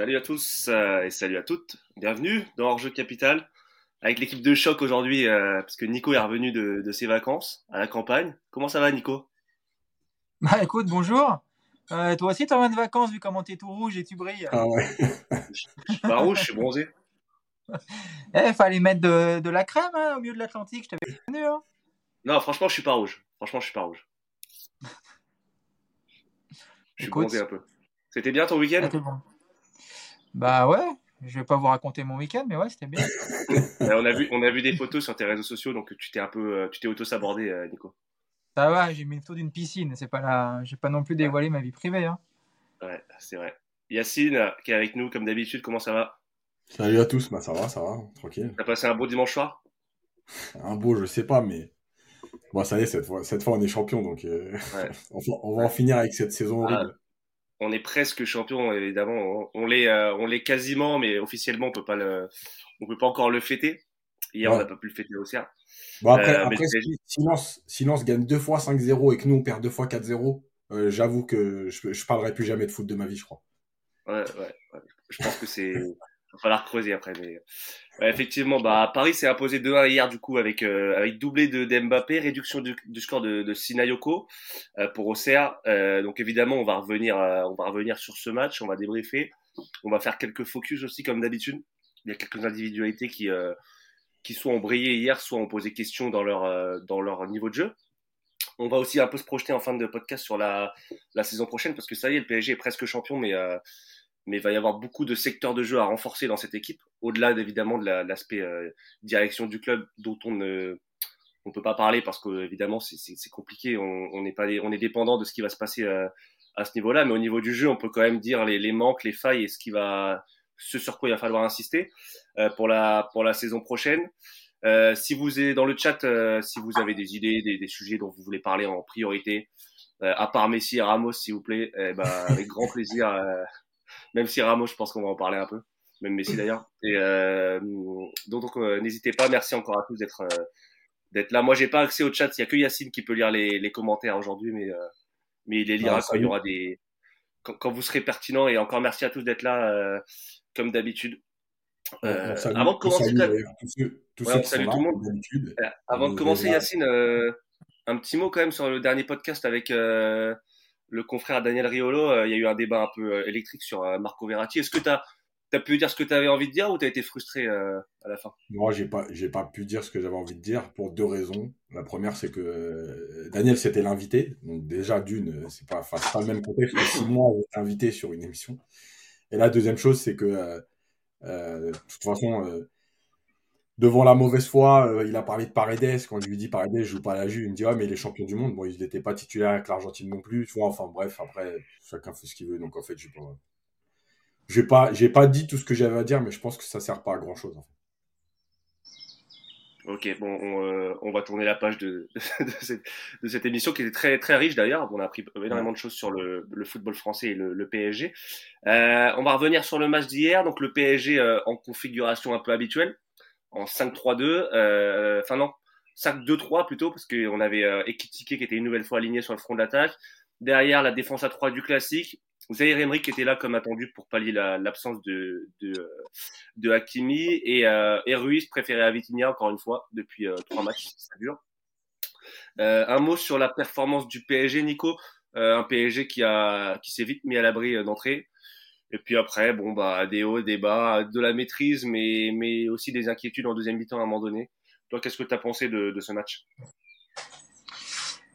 Salut à tous euh, et salut à toutes. Bienvenue dans Hors-jeu Capital avec l'équipe de choc aujourd'hui euh, parce que Nico est revenu de, ses vacances à la campagne. Comment ça va Nico? Bah écoute, bonjour. Euh, toi aussi, tu as de vacances vu comment tu es tout rouge et tu brilles. Ah ouais. je, suis pas rouge, je suis bronzé. Eh, fallait mettre de, la crème hein, au milieu de l'Atlantique, je t'avais connu. Hein. Non, franchement, je suis pas rouge. Franchement, je suis pas rouge. Je suis bronzé un peu. C'était bien ton week-end? Bah ouais, je vais pas vous raconter mon week-end, mais ouais, c'était bien. on, a vu, on a vu des photos sur tes réseaux sociaux, donc tu t'es un peu, euh, tu t'es auto-sabordé, euh, Nico. Ça va, j'ai mis le photo d'une piscine, c'est pas là, j'ai pas non plus dévoilé ma vie privée. Hein. Ouais, c'est vrai. Yacine, qui est avec nous comme d'habitude, comment ça va? Salut à tous, bah ça va, ça va, tranquille. T'as passé un beau dimanche soir? Un beau, je sais pas, mais bon, ça y est, cette fois, cette fois on est champion, donc euh, on, va, en finir avec cette saison ah, horrible on est presque champion, évidemment. On, l'est, euh, on l'est quasiment, mais officiellement, on peut pas le, on peut pas encore le fêter. Hier, on n'a pas pu le fêter au CERF. Bon, après, euh, après si, Lens, gagne deux fois 5-0 et que nous, on perd deux fois 4-0, euh, j'avoue que je, je parlerai plus jamais de foot de ma vie, je crois. Ouais, ouais, Je pense que c'est, va falloir creuser après. Mais effectivement, bah, Paris s'est imposé 2-1 hier, du coup, avec, euh, avec doublé de, Mbappé, réduction du, score de, de Sinayoko euh, pour Auxerre. Euh, donc évidemment, on va, revenir, on va revenir sur ce match, on va débriefer. On va faire quelques focus aussi, comme d'habitude. Il y a quelques individualités qui, qui soit ont brillé hier, soit ont posé question dans leur, dans leur niveau de jeu. On va aussi un peu se projeter en fin de podcast sur la, la saison prochaine, parce que ça y est, le PSG est presque champion, mais mais il va y avoir beaucoup de secteurs de jeu à renforcer dans cette équipe, au-delà évidemment de l'aspect euh, direction du club dont on ne on peut pas parler parce que évidemment c'est compliqué, on, est pas on est dépendant de ce qui va se passer euh, à ce niveau-là, mais au niveau du jeu, on peut quand même dire les, manques, les failles et ce qui va ce sur quoi il va falloir insister euh, pour la pour la saison prochaine. si vous êtes dans le chat, si vous avez des idées, des, des, sujets dont vous voulez parler en priorité, à part Messi et Ramos, s'il vous plaît, eh ben, avec grand plaisir même si Ramos, je pense qu'on va en parler un peu, même Messi d'ailleurs. Et euh, donc, euh, n'hésitez pas. Merci encore à tous d'être euh, d'être là. Moi, j'ai pas accès au chat. Il y a que Yacine qui peut lire les, les commentaires aujourd'hui, mais mais il les lira ah, quand il y aura des quand, vous serez pertinent. Et encore merci à tous d'être là comme d'habitude. avant de commencer, tout, le monde. avant de commencer, Yacine, un petit mot quand même sur le dernier podcast avec le confrère Daniel Riolo, euh, il y a eu un débat un peu euh, électrique sur euh, Marco Verratti. Est-ce que tu as, pu dire ce que tu avais envie de dire ou tu as été frustré à la fin? Moi, j'ai pas, pas pu dire ce que j'avais envie de dire pour deux raisons. La première, c'est que Daniel, c'était l'invité. Donc, déjà, d'une, c'est pas, pas le même contexte que si moi, invité sur une émission. Et la deuxième chose, c'est que, de toute façon, devant la mauvaise foi, euh, il a parlé de Paredes. Quand je lui dis Paredes, je joue pas à la Juve, il me dit ah mais il est champion du monde. Bon, il n'était pas titulaire avec l'Argentine non plus. Tu vois, enfin bref, après chacun fait ce qu'il veut. Donc en fait, je pas, j'ai pas, j'ai pas dit tout ce que j'avais à dire, mais je pense que ça sert pas à grand chose. En fait. Ok, bon, on, euh, va tourner la page de, cette, émission qui était très très riche d'ailleurs. On a appris énormément de choses sur le, football français et le, PSG. Euh, on va revenir sur le match d'hier. Donc le PSG en configuration un peu habituelle en 5-3-2, euh, enfin non, 5-2-3 plutôt, parce qu'on avait euh, Ekitike qui était une nouvelle fois aligné sur le front d'attaque. Derrière, la défense à 3 du classique. Zaire Emery qui était là comme attendu pour pallier l'absence de, de, de, Hakimi. Et, euh, et Ruiz préféré à Vitinha, encore une fois, depuis euh, trois matchs, ça dure. Euh, un mot sur la performance du PSG, Nico. Euh, un PSG qui, a, qui s'est vite mis à l'abri d'entrée. Et puis après, bon, bah, des hauts, des bas, de la maîtrise, mais, mais aussi des inquiétudes en deuxième mi-temps à un moment donné. Toi, qu'est-ce que tu as pensé de, ce match?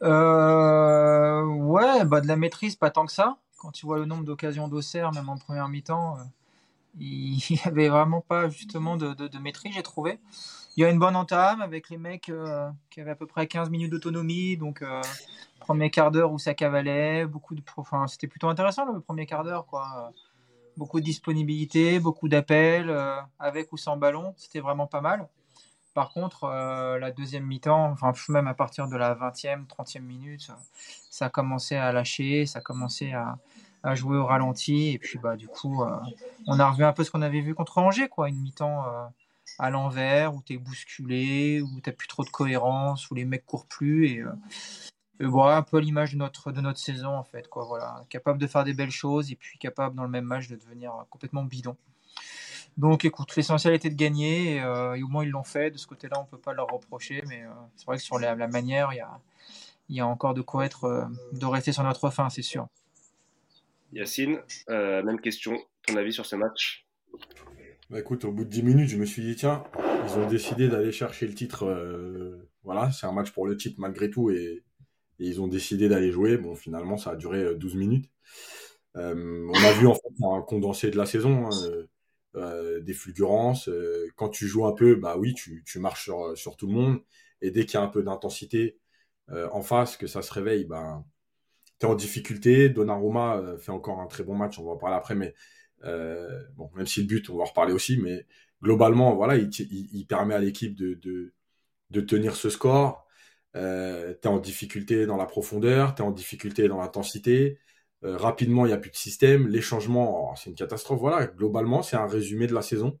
Euh, Ouais, bah, de la maîtrise, pas tant que ça. Quand tu vois le nombre d'occasions d'Auxerre, même en première mi-temps, euh, il n'y avait vraiment pas justement de, de, maîtrise, j'ai trouvé. Il y a une bonne entame avec les mecs euh, qui avaient à peu près 15 minutes d'autonomie, donc premier quart d'heure où ça cavalait, beaucoup de, enfin, c'était plutôt intéressant le premier quart d'heure, quoi beaucoup de disponibilité, beaucoup d'appels, euh, avec ou sans ballon. C'était vraiment pas mal. Par contre, euh, la deuxième mi-temps, enfin, même à partir de la 20e, 30e minute, ça a commencé à lâcher, ça a à, jouer au ralenti. Et puis, bah, du coup, euh, on a revu un peu ce qu'on avait vu contre Angers, quoi. Une mi-temps à l'envers, où tu es bousculé, où tu plus trop de cohérence, où les mecs courent plus. Et, un peu l'image de notre, de notre saison, en fait. Quoi, voilà. Capable de faire des belles choses et puis capable, dans le même match, de devenir complètement bidon. Donc, écoute, l'essentiel était de gagner euh, et, au moins ils l'ont fait. De ce côté-là, on ne peut pas leur reprocher, mais euh, c'est vrai que sur la, manière, il y a, y a, encore de quoi être, euh, de rester sur notre fin, c'est sûr. Yacine, même question, ton avis sur ce match? Bah écoute, au bout de 10 minutes, je me suis dit, tiens, ils ont décidé d'aller chercher le titre. voilà, c'est un match pour le titre malgré tout et, ils ont décidé d'aller jouer. Bon, finalement, ça a duré 12 minutes. on a vu en fait un condensé de la saison. Hein, euh, des fulgurances. Euh, quand tu joues un peu, bah oui, tu, marches sur, tout le monde. Et dès qu'il y a un peu d'intensité euh, en face, que ça se réveille, ben, tu es en difficulté. Donnarumma fait encore un très bon match, on va en parler après, mais bon, même si le but, on va en reparler aussi, mais globalement, voilà, il, permet à l'équipe de, tenir ce score. Euh, en difficulté dans la profondeur, tu es en difficulté dans l'intensité. Euh, rapidement, il n'y a plus de système. Les changements, oh, c'est une catastrophe. Voilà, globalement, c'est un résumé de la saison.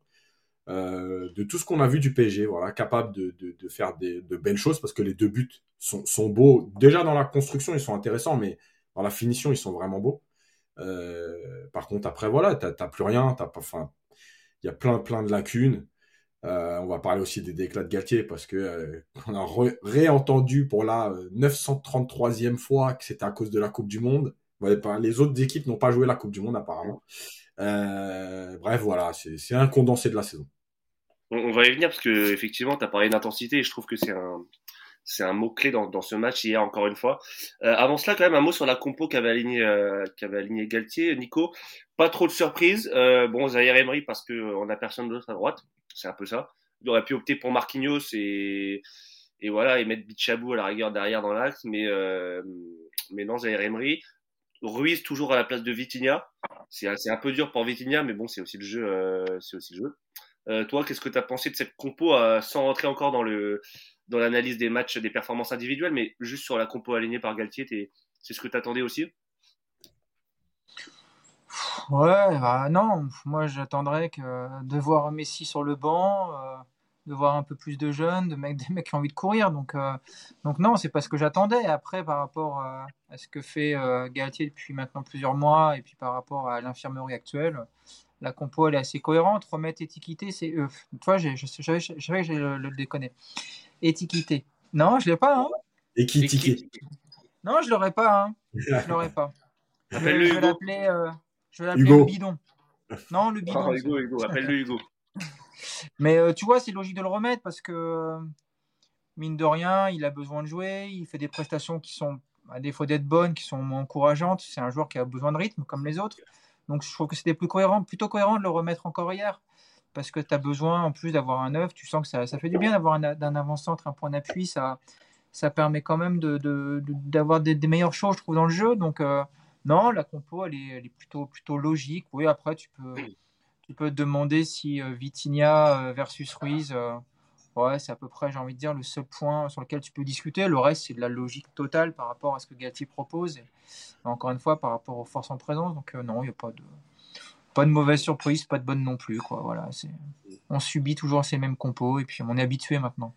Euh, de tout ce qu'on a vu du PSG, voilà, capable de, faire de belles choses parce que les deux buts sont, beaux. Déjà dans la construction, ils sont intéressants, mais dans la finition, ils sont vraiment beaux. Euh, par contre, après, voilà, tu n'as plus rien. T'as il y a plein, plein de lacunes. On va parler aussi des déclats de Galtier parce que on a réentendu pour la 933e fois que c'était à cause de la Coupe du Monde les autres équipes n'ont pas joué la Coupe du Monde apparemment. Euh, bref, voilà, c'est un condensé de la saison. On, va y venir parce que effectivement, tu as parlé d'intensité et je trouve que c'est un mot clé dans, ce match hier encore une fois. Euh, avant cela, quand même un mot sur la compo qu'avait aligné euh, Galtier, Nico. Pas trop de surprise. Euh, bon, Zaire Emery parce que on a personne d'autre à droite, c'est un peu ça. Il aurait pu opter pour Marquinhos et voilà et mettre Bichabou à la rigueur derrière dans l'axe, mais euh, mais non Zaire Emery. Ruiz toujours à la place de Vitinha. C'est un peu dur pour Vitinha, mais bon, c'est aussi le jeu. Euh, c'est aussi le jeu. Euh, toi, qu'est-ce que tu as pensé de cette compo, sans rentrer encore dans le dans l'analyse des matchs, des performances individuelles, mais juste sur la compo alignée par Galtier, c'est ce que tu attendais aussi? Ouais, bah non, moi j'attendrais que de voir Messi sur le banc, de voir un peu plus de jeunes, de mecs, des mecs qui ont envie de courir. Donc, euh, donc non, c'est pas ce que j'attendais. Après, par rapport euh, à ce que fait euh, Galtier depuis maintenant plusieurs mois, et puis par rapport à l'infirmerie actuelle, la compo elle est assez cohérente. Remettre étiqueté, c'est eux. Toi, je savais que j'ai le, le déconner. Étiqueté. Non, je l'ai pas. Hein. Équitiqué. Non, je l'aurais pas. Hein. Je l'aurais pas. Je, je vais l'appeler. Je vais l'appeler le bidon. Non, le bidon. Oh, Hugo, Hugo, appelle-le Hugo. Mais euh, tu vois, c'est logique de le remettre parce que, euh, mine de rien, il a besoin de jouer. Il fait des prestations qui sont, à défaut d'être bonnes, qui sont encourageantes. C'est un joueur qui a besoin de rythme, comme les autres. Donc je trouve que c'était plus cohérent, plutôt cohérent de le remettre encore hier. Parce que tu as besoin, en plus d'avoir un neuf, tu sens que ça, ça fait du bien d'avoir un, avant-centre, un point d'appui. Ça, ça permet quand même d'avoir de, de, des, meilleures choses, je trouve, dans le jeu. Donc, euh, non, la compo, elle est, elle est, plutôt, plutôt logique. Oui, après, tu peux tu peux te demander si euh, Vitinha euh, versus Ruiz, euh, ouais, c'est à peu près, j'ai envie de dire, le seul point sur lequel tu peux discuter. Le reste, c'est de la logique totale par rapport à ce que Galtier propose. Et, encore une fois, par rapport aux forces en présence. Donc, non, il n'y a pas de, pas de mauvaise surprise, pas de bonne non plus. Quoi. Voilà, on subit toujours ces mêmes compos et puis on est habitué maintenant.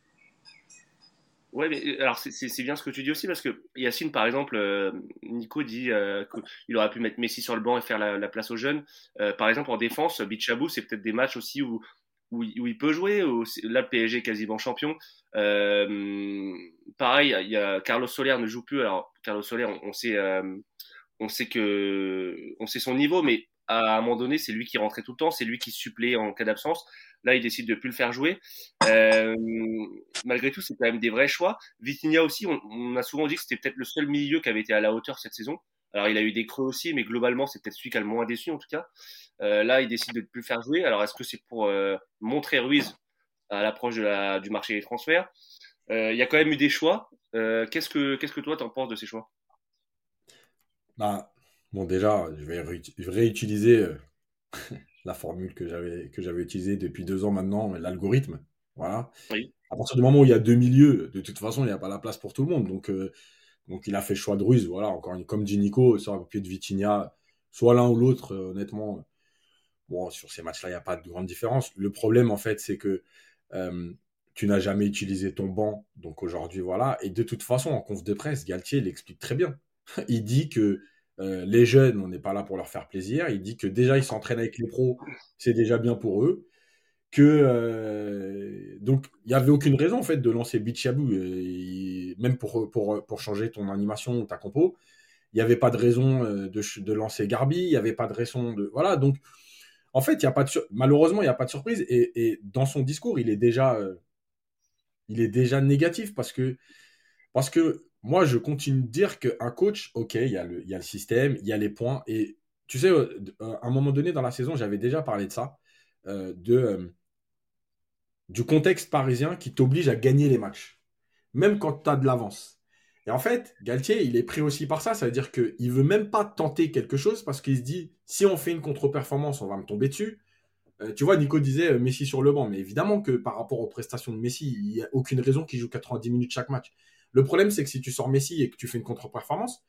Ouais, mais euh, alors c'est bien ce que tu dis aussi parce que Yacine, par exemple, euh, Nico dit euh, qu'il aurait pu mettre Messi sur le banc et faire la, place aux jeunes. par exemple, en défense, Bichabou, c'est peut-être des matchs aussi où, où, il peut jouer. Où là, le PSG est quasiment champion. pareil, il y a Carlos Soler ne joue plus. Alors, Carlos Soler, on, on sait, on sait que, on sait son niveau, mais à un moment donné, c'est lui qui rentrait tout le temps, c'est lui qui supplée en cas d'absence. Là, il décide de plus le faire jouer. Euh, malgré tout, c'est quand même des vrais choix. Vitinha aussi, on, a souvent dit que c'était peut-être le seul milieu qui avait été à la hauteur cette saison. Alors, il a eu des creux aussi, mais globalement, c'est peut-être celui qui a le moins déçu en tout cas. Euh, là, il décide de ne plus le faire jouer. Alors, est-ce que c'est pour euh, montrer Ruiz à l'approche du marché des transferts? Il y a quand même eu des choix. qu'est-ce que qu'est-ce que toi penses de ces choix? Bah, bon déjà, je vais, réutiliser la formule que j'avais que j'avais utilisée depuis deux ans maintenant, l'algorithme. Voilà. À partir du moment où il y a deux milieux, de toute façon, il n'y a pas la place pour tout le monde. Donc, euh, donc il a fait le choix de Ruiz. Voilà, encore comme dit Nico, sur un pied de Vitinha, soit l'un ou l'autre, euh, honnêtement. Bon, sur ces matchs-là, il n'y a pas de grande différence. Le problème, en fait, c'est que euh, tu n'as jamais utilisé ton banc, donc aujourd'hui, voilà. Et de toute façon, en conf de presse, Galtier l'explique très bien. Il dit que euh, les jeunes, on n'est pas là pour leur faire plaisir. Il dit que déjà, ils s'entraînent avec les pros, c'est déjà bien pour eux. Que euh, donc, il n'y avait aucune raison en fait de lancer Bichabou, même pour, pour, pour changer ton animation ou ta compo. Il n'y avait pas de raison de, de lancer Garbi, il n'y avait pas de raison de. Voilà, donc en fait, y a pas de malheureusement, il n'y a pas de surprise. Et, dans son discours, il est déjà, euh, il est déjà négatif parce que, parce que moi, je continue de dire qu'un coach, ok, il y, a le, système, il y a les points. Et tu sais, euh, euh, à un moment donné dans la saison, j'avais déjà parlé de ça, de, du contexte parisien qui t'oblige à gagner les matchs, même quand tu as de l'avance. Et en fait, Galtier, il est pris aussi par ça. Ça veut dire qu'il ne veut même pas tenter quelque chose parce qu'il se dit si on fait une contre-performance, on va me tomber dessus. Euh, tu vois, Nico disait euh, Messi sur le banc. Mais évidemment que par rapport aux prestations de Messi, il n'y a aucune raison qu'il joue 90 minutes chaque match. Le problème, c'est que si tu sors Messi et que tu fais une contre-performance,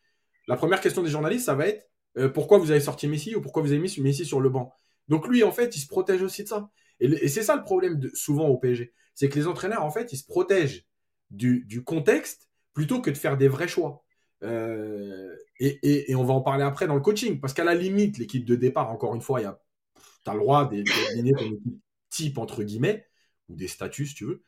la première question des journalistes, ça va être euh, pourquoi vous avez sorti Messi ou pourquoi vous avez mis Messi sur le banc Donc lui, en fait, il se protège aussi de ça. Et, c'est ça le problème souvent au PSG. C'est que les entraîneurs, en fait, ils se protègent du, contexte plutôt que de faire des vrais choix. Euh, et, on va en parler après dans le coaching, parce qu'à la limite, l'équipe de départ, encore une fois, tu as le droit d'aligner ton équipe entre guillemets, ou des statuts, si tu veux.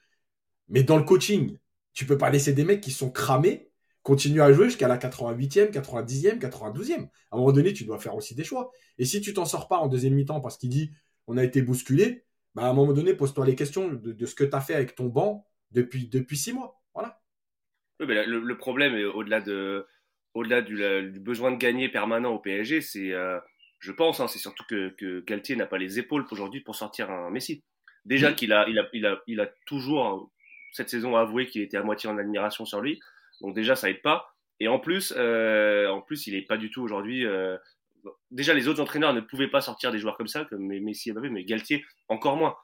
Mais dans le coaching, tu peux pas laisser des mecs qui sont cramés continuer à jouer jusqu'à la 88e, 90e, 92e. À un moment donné, tu dois faire aussi des choix. Et si tu t'en sors pas en deuxième mi-temps parce qu'il dit on a été bousculé, bah à un moment donné, pose-toi les questions de, de ce que tu as fait avec ton banc depuis, depuis six mois. Voilà le, problème, au-delà de, au-delà du, besoin de gagner permanent au PSG, c'est, euh, je pense, hein, c'est surtout que, que Galtier n'a pas les épaules aujourd'hui pour sortir un Messi. Déjà qu'il a, il a, il a, il a toujours cette saison avoué qu'il était à moitié en admiration sur lui. Donc déjà, ça aide pas. Et en plus, euh, en plus, il est pas du tout aujourd'hui. Euh, déjà, les autres entraîneurs ne pouvaient pas sortir des joueurs comme ça, comme Messi et Mbappé, mais Galtier encore moins.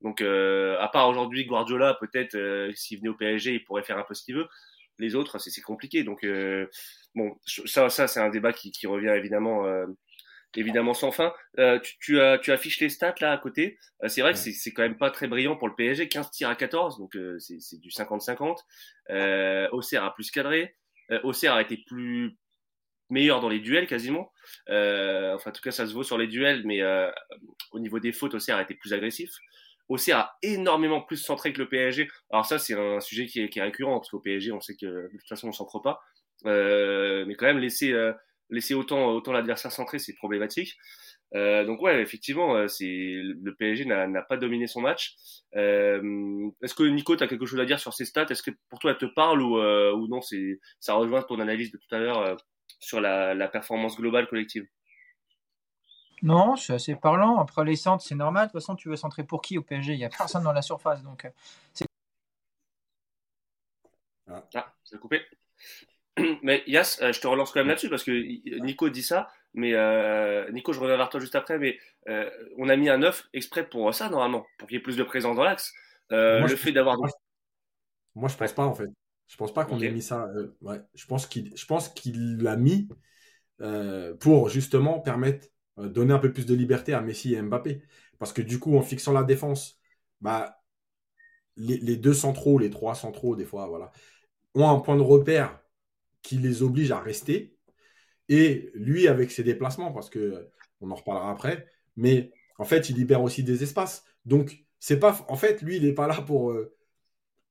Donc, à part aujourd'hui Guardiola, peut-être s'il venait au PSG, il pourrait faire un peu ce qu'il veut les autres, c'est compliqué. Donc, euh, bon, ça, ça c'est un débat qui, revient évidemment, euh, évidemment sans fin. Euh, tu, as, tu affiches les stats là à côté. c'est vrai que c'est quand même pas très brillant pour le PSG. 15 tirs à 14, donc c'est du 50-50. Euh, Auxerre a plus cadré. Auxerre a été plus meilleur dans les duels quasiment. enfin, en tout cas, ça se vaut sur les duels, mais au niveau des fautes, Auxerre a été plus agressif. Auxerre a énormément plus centré que le PSG. Alors ça, c'est un sujet qui est, récurrent, parce qu'au PSG, on sait que de toute façon, on s'en pas. Euh, mais quand même, laisser, euh, laisser autant, autant l'adversaire centré, c'est problématique. Euh, donc ouais, effectivement, c'est le PSG n'a pas dominé son match. Est-ce que Nico, tu as quelque chose à dire sur ces stats? Est-ce que pour toi, elle te parle ou, ou non? C'est ça rejoint ton analyse de tout à l'heure sur la, la performance globale collective non, c'est assez parlant. Après les centres, c'est normal. De toute façon, tu veux centrer pour qui au PSG Il n'y a personne dans la surface. Donc, euh, ah. ah, c'est coupé. Mais Yas, euh, je te relance quand même là-dessus parce que Nico dit ça. Mais euh, Nico, je reviens vers toi juste après. Mais on a mis un 9 exprès pour ça, normalement, pour qu'il y ait plus de présence dans l'axe. le fait d'avoir. Moi, je pense pas, en fait. Je pense pas qu'on ait mis ça. ouais. Je pense qu'il l'a mis pour justement permettre euh, donner un peu plus de liberté à Messi et Mbappé. Parce que du coup, en fixant la défense, bah, les, deux centraux, les trois centraux, des fois, voilà, ont un point de repère qui les oblige à rester. Et lui, avec ses déplacements, parce que on en reparlera après, mais en fait, il libère aussi des espaces. Donc, c'est pas, en fait, lui, il n'est pas là pour, euh,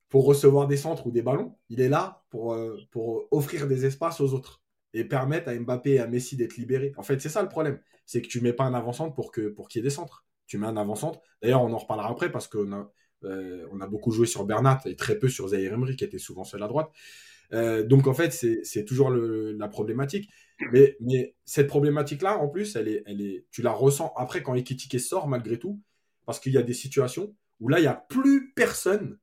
pour recevoir des centres ou des ballons. Il est là pour, euh, pour offrir des espaces aux autres et permettre à Mbappé et à Messi d'être libérés. En fait, c'est ça le problème. C'est que tu mets pas un avant-centre pour qu'il pour y ait des centres. Tu mets un avant-centre. D'ailleurs, on en reparlera après parce qu'on a, euh, on a beaucoup joué sur Bernat et très peu sur Zaire Emery qui était souvent seul à droite. Euh, donc en fait, c'est toujours le, la problématique. Mais, mais cette problématique-là, en plus, elle est, elle est, tu la ressens après quand Ekitike sort malgré tout, parce qu'il y a des situations où là, il n'y a plus personne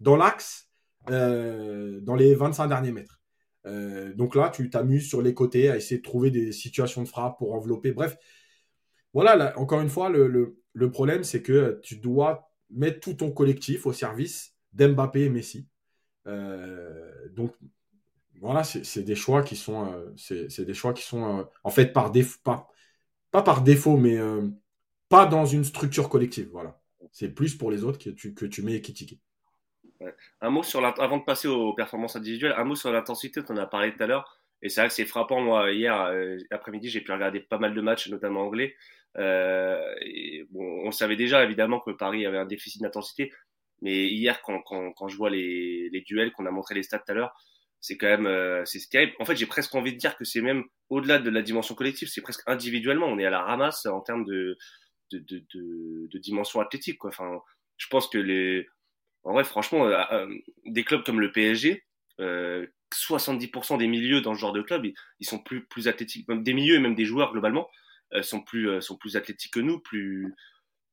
dans l'axe euh, dans les 25 derniers mètres. Euh, donc là, tu t'amuses sur les côtés à essayer de trouver des situations de frappe pour envelopper. Bref, voilà, encore une fois, le, problème, c'est que tu dois mettre tout ton collectif au service d'Mbappé et Messi. Euh, donc, voilà, c'est des choix qui sont, euh, c'est des choix qui sont en fait par défaut, pas, par défaut, mais pas dans une structure collective. Voilà, c'est plus pour les autres que tu, que tu mets Ekitike. Un mot sur avant de passer aux performances individuelles, un mot sur l'intensité, on en a parlé tout à l'heure. Et c'est vrai que c'est frappant. Moi, hier euh, après-midi, j'ai pu regarder pas mal de matchs, notamment anglais. Euh, et bon, on savait déjà évidemment que Paris avait un déficit d'intensité, mais hier, quand, quand, je vois les, les duels qu'on a montré les stats tout à l'heure, c'est quand même euh, c'est terrible. En fait, j'ai presque envie de dire que c'est même au-delà de la dimension collective, c'est presque individuellement. On est à la ramasse en termes de de, de, dimension athlétique. Enfin, je pense que les en vrai, franchement, euh, euh, des clubs comme le PSG, euh, 70% des milieux dans ce genre de club, ils, sont plus plus athlétiques, des milieux et même des joueurs globalement sont plus sont plus athlétiques que nous, plus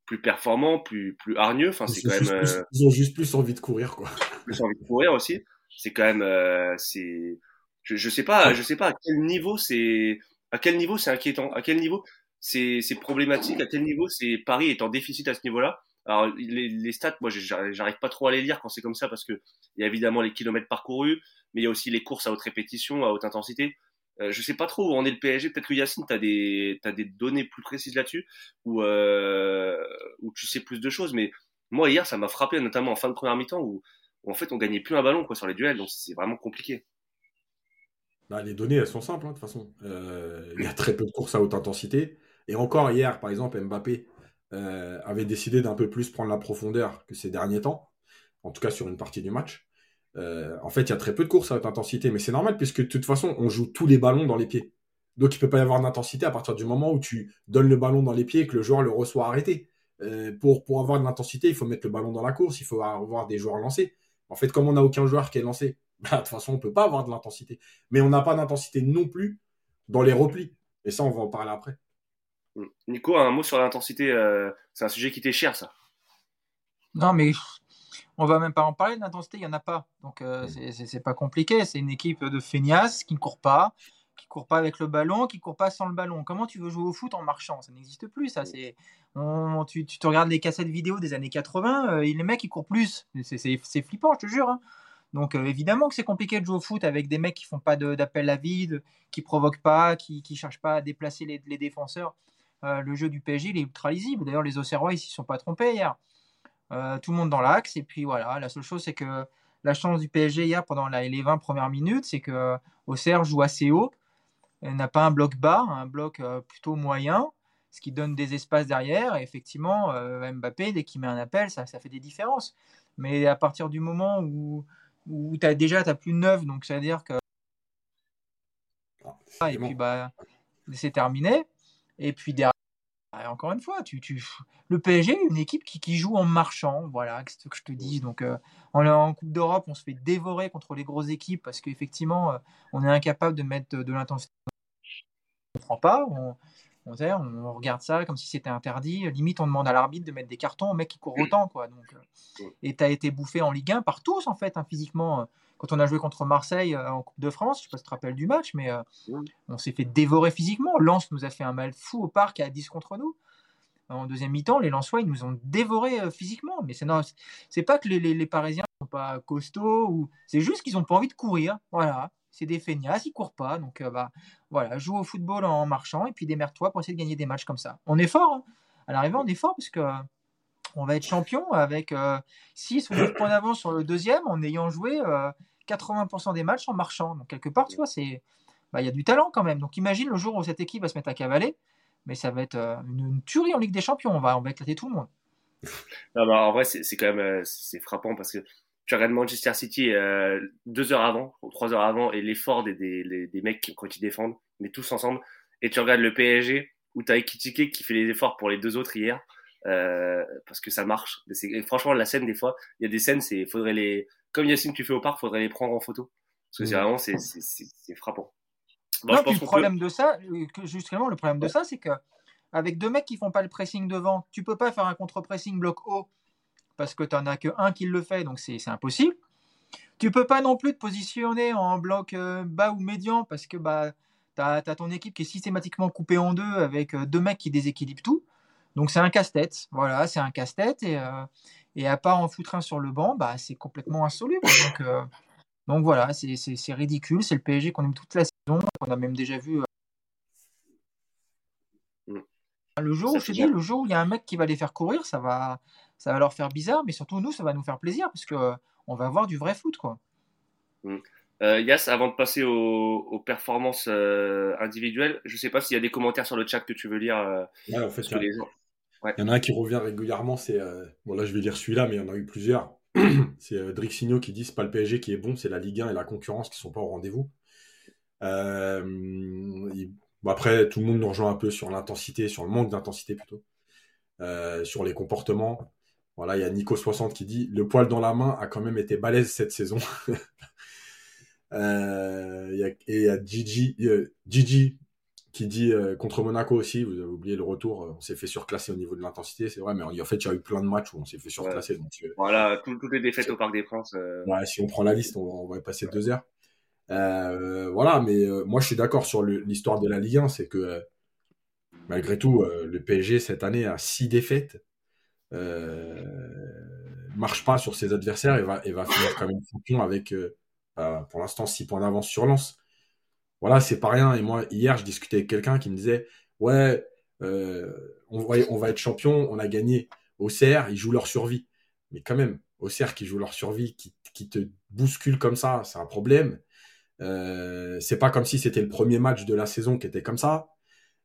plus performants, plus plus hargneux. Enfin, c'est quand même. ils ont juste plus envie de courir, quoi. Plus envie de courir aussi c'est quand même euh, c'est je, je sais pas je sais pas à quel niveau c'est à quel niveau c'est inquiétant à quel niveau c'est c'est problématique à quel niveau c'est Paris est en déficit à ce niveau-là alors les, les stats moi j'arrive pas trop à les lire quand c'est comme ça parce que il y a évidemment les kilomètres parcourus mais il y a aussi les courses à haute répétition à haute intensité euh, je sais pas trop où en est le PSG peut-être que Yacine t'as des t'as des données plus précises là-dessus ou euh, où tu sais plus de choses mais moi hier ça m'a frappé notamment en fin de première mi-temps où en fait on gagnait plus un ballon quoi sur les duels, donc c'est vraiment compliqué. Bah, les données elles sont simples hein, de toute façon. Euh, il y a très peu de courses à haute intensité. Et encore hier, par exemple, Mbappé avait décidé d'un peu plus prendre la profondeur que ces derniers temps, en tout cas sur une partie du match. Euh, en fait, il y a très peu de courses à haute intensité, mais c'est normal puisque de toute façon, on joue tous les ballons dans les pieds. Donc il peut pas y avoir d'intensité à partir du moment où tu donnes le ballon dans les pieds et que le joueur le reçoit arrêté. pour, pour avoir de l'intensité, il faut mettre le ballon dans la course, il faut avoir des joueurs lancés. En fait, comme on n'a aucun joueur qui est lancé, bah, de toute façon, on ne peut pas avoir de l'intensité. Mais on n'a pas d'intensité non plus dans les replis. Et ça, on va en parler après. Nico, un mot sur l'intensité. Euh, c'est un sujet qui t'est cher, ça. Non, mais on va même pas en parler de l'intensité, il n'y en a pas. Donc, euh, mm. c'est pas compliqué. C'est une équipe de feignasses qui ne court pas, qui court pas avec le ballon, qui court pas sans le ballon. Comment tu veux jouer au foot en marchant? Ça n'existe plus, ça. C'est, tu, tu, te regardes les cassettes vidéo des années 80, euh, et les mecs ils courent plus. C'est flippant, je te jure. Hein. Donc euh, évidemment que c'est compliqué de jouer au foot avec des mecs qui font pas d'appel à vide, qui provoquent pas, qui, qui cherchent pas à déplacer les, les défenseurs. Euh, le jeu du PSG il est ultra lisible. D'ailleurs les Auxerrois ils s'y sont pas trompés hier. Tout le monde dans l'axe et puis voilà. La seule chose c'est que la chance du PSG hier pendant les 20 premières minutes, c'est que Auxerre joue assez haut n'a pas un bloc bas, un bloc euh, plutôt moyen, ce qui donne des espaces derrière. Et effectivement, euh, Mbappé, dès qu'il met un appel, ça, ça fait des différences. Mais à partir du moment où, où as déjà tu plus de 9, donc ça veut dire que. Ah, et puis bah, c'est terminé. Et puis derrière, encore une fois, tu, tu... le PSG est une équipe qui, qui joue en marchant. Voilà, c'est ce que je te dis. Donc euh, en, en, Coupe d'Europe, on se fait dévorer contre les grosses équipes parce qu'effectivement, on est incapable de mettre de l'intensité on prend pas, on, on, regarde ça comme si c'était interdit. Limite, on demande à l'arbitre de mettre des cartons au mec qui court autant. Quoi. Donc, euh, et tu as été bouffé en Ligue 1 par tous, en fait, hein, physiquement. Quand on a joué contre Marseille euh, en Coupe de France, je sais pas si tu te rappelles du match, mais euh, on s'est fait dévorer physiquement. Lens nous a fait un mal fou au parc à 10 contre nous. En deuxième mi-temps, les Lensois, ils nous ont dévorés physiquement. Mais c'est, c'est pas que les, Parisiens sont pas costauds, ou... c'est juste qu'ils ont pas envie de courir. Voilà c'est des feignasses, ils courent pas. Donc, euh, bah, voilà, joue au football en marchant et puis démerde-toi pour essayer de gagner des matchs comme ça. On est fort. Hein. à l'arrivée, on est fort parce que euh, on va être champion avec 6 euh, ou 9 points d'avance sur le deuxième en ayant joué 80% des matchs en marchant. Donc, quelque part, tu vois. Bah, il y a du talent quand même. Donc imagine le jour où cette équipe va se mettre à cavaler, mais ça va être une, tuerie en Ligue des Champions. On va, on va éclater tout le monde. Non, bah, en vrai, c'est quand même c'est frappant parce que tu regardes Manchester City euh, deux heures avant, ou trois heures avant, et l'effort des, des, des, mecs qui, quand ils défendent, mais tous ensemble. Et tu regardes le PSG, où tu as Ekitike qui fait les efforts pour les deux autres hier, euh, parce que ça marche. Mais franchement, la scène, des fois, il y a des scènes, c'est faudrait les, comme Yacine, tu fais au parc, faudrait les prendre en photo. Parce que c'est vraiment, c'est frappant. Non, le problème de ça, euh, justement, le problème de ça, c'est que avec deux mecs qui font pas le pressing devant, tu peux pas faire un contre-pressing bloc haut parce que tu n'en as qu'un qui le fait, donc c'est impossible. Tu peux pas non plus te positionner en bloc euh, bas ou médian parce que bah, tu as, ton équipe qui est systématiquement coupée en deux avec euh, deux mecs qui déséquilibrent tout. Donc c'est un casse-tête. Voilà, c'est un casse-tête. Et, euh, et à part en foutre un sur le banc, bah, c'est complètement insoluble. Donc, donc voilà, c'est ridicule. C'est le PSG qu'on aime toute la saison, qu'on a même déjà vu. Mm. Le jour, où, je dis, le jour où il y a un mec qui va les faire courir, ça va, ça va leur faire bizarre, mais surtout nous, ça va nous faire plaisir parce que on va avoir du vrai foot, quoi. Mm. Euh, Yas, avant de passer aux, performances euh, individuelles, je ne sais pas s'il y a des commentaires sur le chat que tu veux lire. Euh, ouais, en fait, il y, en a un qui revient régulièrement. C'est bon là, je vais lire celui-là, mais il y en a eu plusieurs. c'est Drixigno qui dit c'est pas le PSG qui est bon, c'est la Ligue 1 et la concurrence qui sont pas au rendez-vous. Après, tout le monde nous rejoint un peu sur l'intensité, sur le manque d'intensité plutôt, sur les comportements. Voilà, il y a Nico60 qui dit le poil dans la main a quand même été balèze cette saison. Euh, et il y a Gigi, euh, Gigi qui dit euh, contre Monaco aussi, vous avez oublié le retour, on s'est fait surclasser au niveau de l'intensité, c'est vrai, mais en fait, il y a eu plein de matchs où on s'est fait surclasser. voilà, toutes les défaites au Parc des Princes. si on prend la liste, on, va passer deux heures. Voilà, mais moi je suis d'accord sur l'histoire de la Ligue 1, c'est que malgré tout, le PSG cette année a six défaites. marche pas sur ses adversaires et va, et va finir quand même champion avec euh, pour l'instant, 6 points d'avance sur Lens. Voilà, c'est pas rien. Et moi, hier, je discutais avec quelqu'un qui me disait Ouais, euh, on, va, être champion, on a gagné. Au CR, ils jouent leur survie. Mais quand même, au CR qui joue leur survie, qui, qui te bouscule comme ça, c'est un problème. Euh, c'est pas comme si c'était le premier match de la saison qui était comme ça.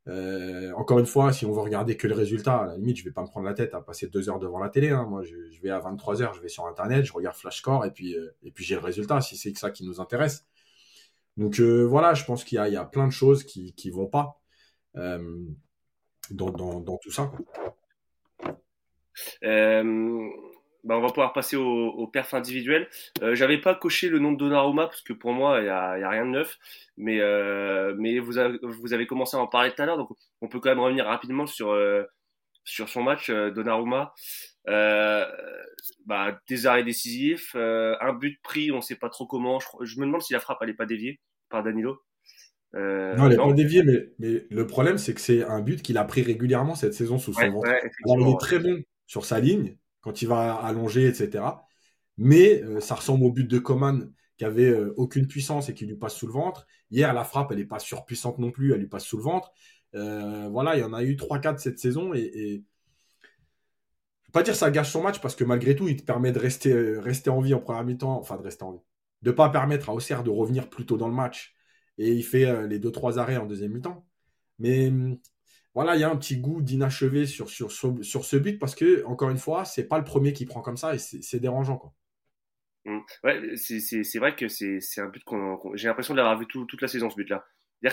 Euh, encore une fois, si on veut regarder que le résultat, à la limite, je vais pas me prendre la tête à passer deux heures devant la télé. Hein. Moi, je, vais à 23 heures, je vais sur Internet, je regarde Flash Score et puis, euh, et puis j'ai le résultat si c'est ça qui nous intéresse. Donc voilà, je pense qu'il y, a plein de choses qui ne vont pas dans, tout ça. Bah, on va pouvoir passer au, au perf individuel. Euh, J'avais pas coché le nom de Donnarumma parce que pour moi il y a, rien de neuf, mais euh, mais vous avez, vous avez commencé à en parler tout à l'heure, donc on peut quand même revenir rapidement sur euh, sur son match euh, Donnarumma. Bah, des arrêts décisifs, un but pris, on sait pas trop comment. Je, me demande si la frappe elle est pas déviée par Danilo. non, elle n'est pas déviée, mais, mais le problème, c'est que c'est un but qu'il a pris régulièrement cette saison sous son ventre. Alors, il est très bon sur sa ligne, quand il va allonger, etc. Mais euh, ça ressemble au but de Coman qui avait euh, aucune puissance et qui lui passe sous le ventre. Hier, la frappe, elle n'est pas surpuissante non plus, elle lui passe sous le ventre. Euh, voilà, il y en a eu 3-4 cette saison et, je ne pas dire ça gâche son match parce que malgré tout, il te permet de rester, rester en vie en première mi-temps, enfin de rester en vie, de pas permettre à Auxerre de revenir plus tôt dans le match et il fait les 2-3 arrêts en deuxième mi-temps. Mais hum, voilà, il y a un petit goût d'inachevé sur, sur, sur, ce but parce que, encore une fois, c'est pas le premier qui prend comme ça et c'est dérangeant. Quoi. Mmh. Ouais, c'est vrai que c'est un but qu'on j'ai l'impression de l'avoir vu toute la saison, ce but-là.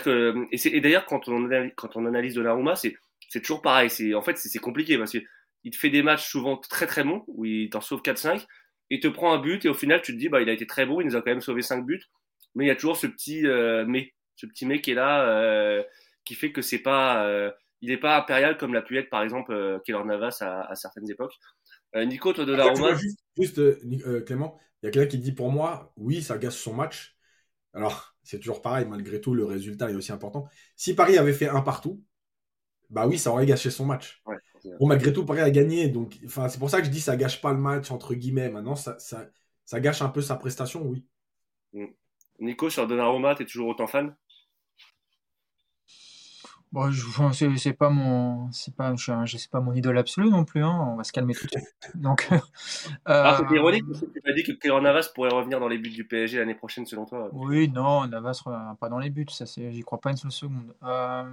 Que, et, et d'ailleurs, quand on, quand on analyse Donnarumma, c'est toujours pareil. En fait, c'est compliqué parce qu'il te fait des matchs souvent très très bons où il t'en sauve 4-5 il te prend un but et au final, tu te dis, bah, il a été très bon, il nous a quand même sauvé 5 buts. Mais il y a toujours ce petit euh, mais, ce petit mec qui est là, euh, qui fait que c'est pas, euh, il n'est pas impérial comme l'a pu être par exemple euh, Navas à, certaines époques. Euh, Nico, toi de la Roma. Juste, juste euh, Clément, il y a quelqu'un qui dit pour moi, oui, ça gâche son match. Alors, c'est toujours pareil, malgré tout, le résultat est aussi important. Si Paris avait fait un partout, bah oui, ça aurait gâché son match. bon, malgré tout, Paris a gagné, donc c'est pour ça que je dis ça gâche pas le match, entre guillemets. Maintenant, ça, ça, ça gâche un peu sa prestation, oui. Mm. Nico, sur Donnarumma, tu es toujours autant fan? Bon, c'est pas mon, c'est pas, je, sais pas mon idole absolue non plus. Hein, on va se calmer tout de suite. Donc, euh, ah, c'est ironique parce que tu m'as dit que Keylor Navas pourrait revenir dans les buts du PSG l'année prochaine, selon toi. Oui, non, Navas pas dans les buts, ça c'est, j'y crois pas une seule seconde. Euh...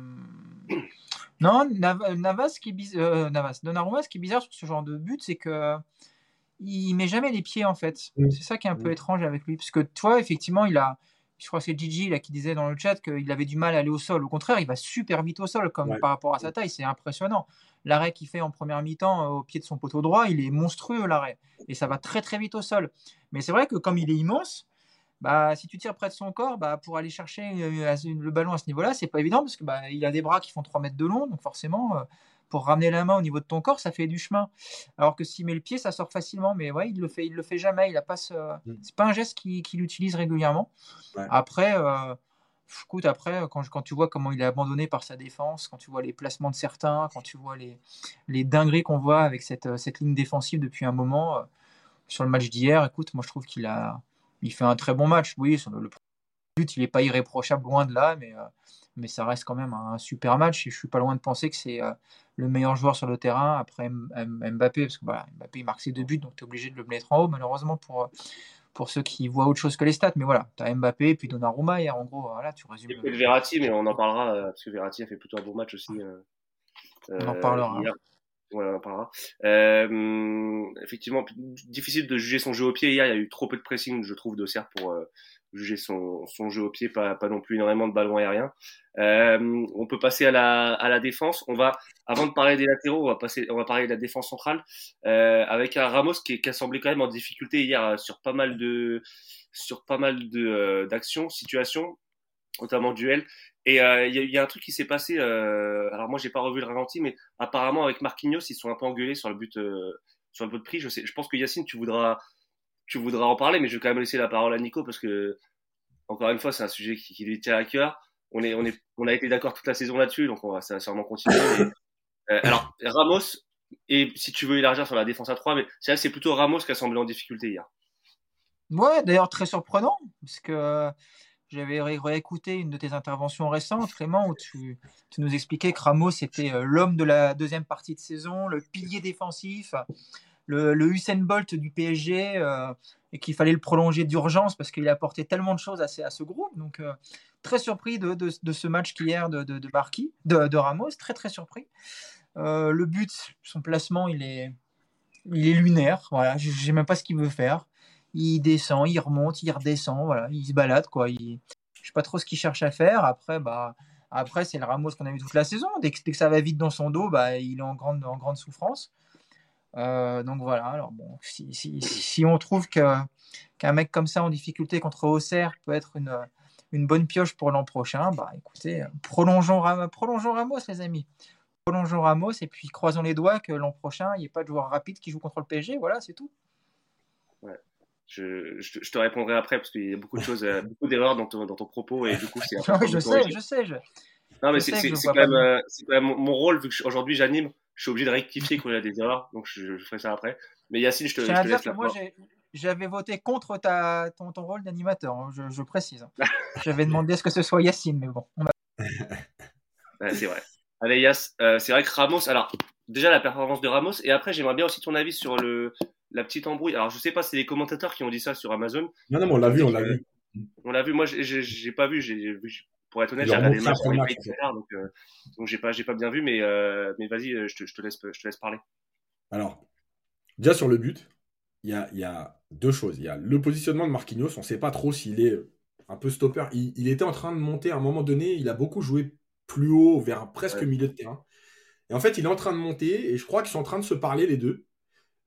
Non, Navas qui est euh, Navas, Donnarumma, ce qui est bizarre sur ce genre de but, c'est que il met jamais les pieds en fait. C'est ça qui est un peu étrange avec lui, parce que toi, effectivement, il a je crois que c'est Gigi là, qui disait dans le chat qu'il avait du mal à aller au sol. Au contraire, il va super vite au sol comme par rapport à sa taille. C'est impressionnant. L'arrêt qu'il fait en première mi-temps euh, au pied de son poteau droit, il est monstrueux l'arrêt. Et ça va très très vite au sol. Mais c'est vrai que comme il est immense, bah, si tu tires près de son corps, bah, pour aller chercher euh, le ballon à ce niveau-là, c'est pas évident parce que bah, il a des bras qui font 3 mètres de long. Donc forcément, euh, pour ramener la main au niveau de ton corps, ça fait du chemin. Alors que s'il met le pied, ça sort facilement. Mais ouais, il le fait, il le fait jamais. Il a pas ce... Mm. c'est pas un geste qu'il utilise régulièrement. Après, euh, écoute, après, quand, quand, tu vois comment il est abandonné par sa défense, quand tu vois les placements de certains, quand tu vois les, les dingueries qu'on voit avec cette, cette ligne défensive depuis un moment, euh, sur le match d'hier, écoute, moi je trouve qu'il a, il fait un très bon match. Oui, sur le but, il n'est pas irréprochable, loin de là, mais, mais ça reste quand même un super match. Et je suis pas loin de penser que c'est le meilleur joueur sur le terrain après Mbappé, parce que voilà, Mbappé il marque ses deux buts, donc tu es obligé de le mettre en haut, malheureusement, pour, pour ceux qui voient autre chose que les stats. Mais voilà, tu as Mbappé et puis Donnarumma hier, en gros, voilà, tu résumes. Et le Verratti, mais on en parlera, parce que Verratti a fait plutôt un bon match aussi. on en parlera. Ouais, on en parlera. Euh, effectivement, difficile de juger son jeu au pied. Hier, il y a eu trop peu de pressing, je trouve, d'Auxerre pour euh, juger son, jeu au pied, pas, non plus énormément de ballons aériens. Euh, on peut passer à la, défense. On va, avant de parler des latéraux, on va passer, on va parler de la défense centrale euh, avec un Ramos qui, a semblé quand même en difficulté hier sur pas mal de, sur pas mal de euh, d'actions, situations, notamment duel. Et euh, il y, a un truc qui s'est passé. Euh, alors moi, j'ai pas revu le ralenti, mais apparemment avec Marquinhos, ils sont un peu engueulés sur le but, euh, sur le but de prix. Je sais, je pense que Yacine, tu voudras, tu voudras en parler, mais je vais quand même laisser la parole à Nico parce que encore une fois, c'est un sujet qui, lui tient à cœur. On est, on est, on a été d'accord toute la saison là-dessus, donc on va, ça va sûrement continuer. Mais, alors Ramos, et si tu veux élargir sur la défense à 3, mais c'est plutôt Ramos qui a semblé en difficulté hier. Ouais, d'ailleurs très surprenant parce que j'avais réécouté une de tes interventions récentes, Clément, où tu, tu nous expliquais que Ramos était euh, l'homme de la deuxième partie de saison, le pilier défensif, le, le Usain Bolt du PSG, euh, et qu'il fallait le prolonger d'urgence parce qu'il a apporté tellement de choses à, ce groupe. Donc, euh, très surpris de, ce match qu'hier de, de, de, de, de, Ramos, très très surpris. Euh, le but, son placement, il est, lunaire. Voilà, je ne sais même pas ce qu'il veut faire il descend, il remonte, il redescend, voilà, il se balade quoi. Il... Je sais pas trop ce qu'il cherche à faire. Après, bah, après c'est le Ramos qu'on a vu toute la saison. Dès que, ça va vite dans son dos, bah, il est en en grande souffrance. Euh, donc voilà. Alors bon, si, si, si on trouve qu'un mec comme ça en difficulté contre Auxerre peut être une, une bonne pioche pour l'an prochain, bah écoutez, prolongeons, prolongeons Ramos, les amis. Prolongeons Ramos et puis croisons les doigts que l'an prochain, il n'y ait pas de joueur rapide qui joue contre le PSG. Voilà, c'est tout. Ouais. Je, je, je, te répondrai après parce qu'il y a beaucoup de choses, euh, beaucoup d'erreurs dans ton, dans ton propos et du coup c'est. je, sais, je sais, je Non mais c'est quand, même, euh, quand même mon rôle vu que aujourd'hui j'anime, je suis obligé de rectifier quand il y a des erreurs, donc je, je ferai ça après. Mais Yacine, je te, je te laisse la moi, J'avais voté contre ta, ton, ton rôle d'animateur, hein, je, précise. J'avais demandé à ce que ce soit Yacine, mais bon. ouais, c'est vrai. Allez Yass, euh, c'est vrai que Ramos, alors déjà la performance de Ramos et après j'aimerais bien aussi ton avis sur le la petite embrouille. Alors, je sais pas, c'est les commentateurs qui ont dit ça sur Amazon. Non, non, mais on l'a vu, on l'a vu. On l'a vu. Moi, j'ai pas vu. J'ai pour être honnête, j'ai regardé le match pour match, donc euh, donc j'ai pas j'ai pas bien vu, mais euh, mais vas-y, euh, je te, je te laisse je te laisse parler. Alors, déjà sur le but, il y a, y a deux choses. Il y a le positionnement de Marquinhos. On ne sait pas trop s'il est un peu stopper. Il, il, était en train de monter à un moment donné. Il a beaucoup joué plus haut, vers presque ouais. milieu de terrain. Et en fait, il est en train de monter. Et je crois qu'ils sont en train de se parler les deux.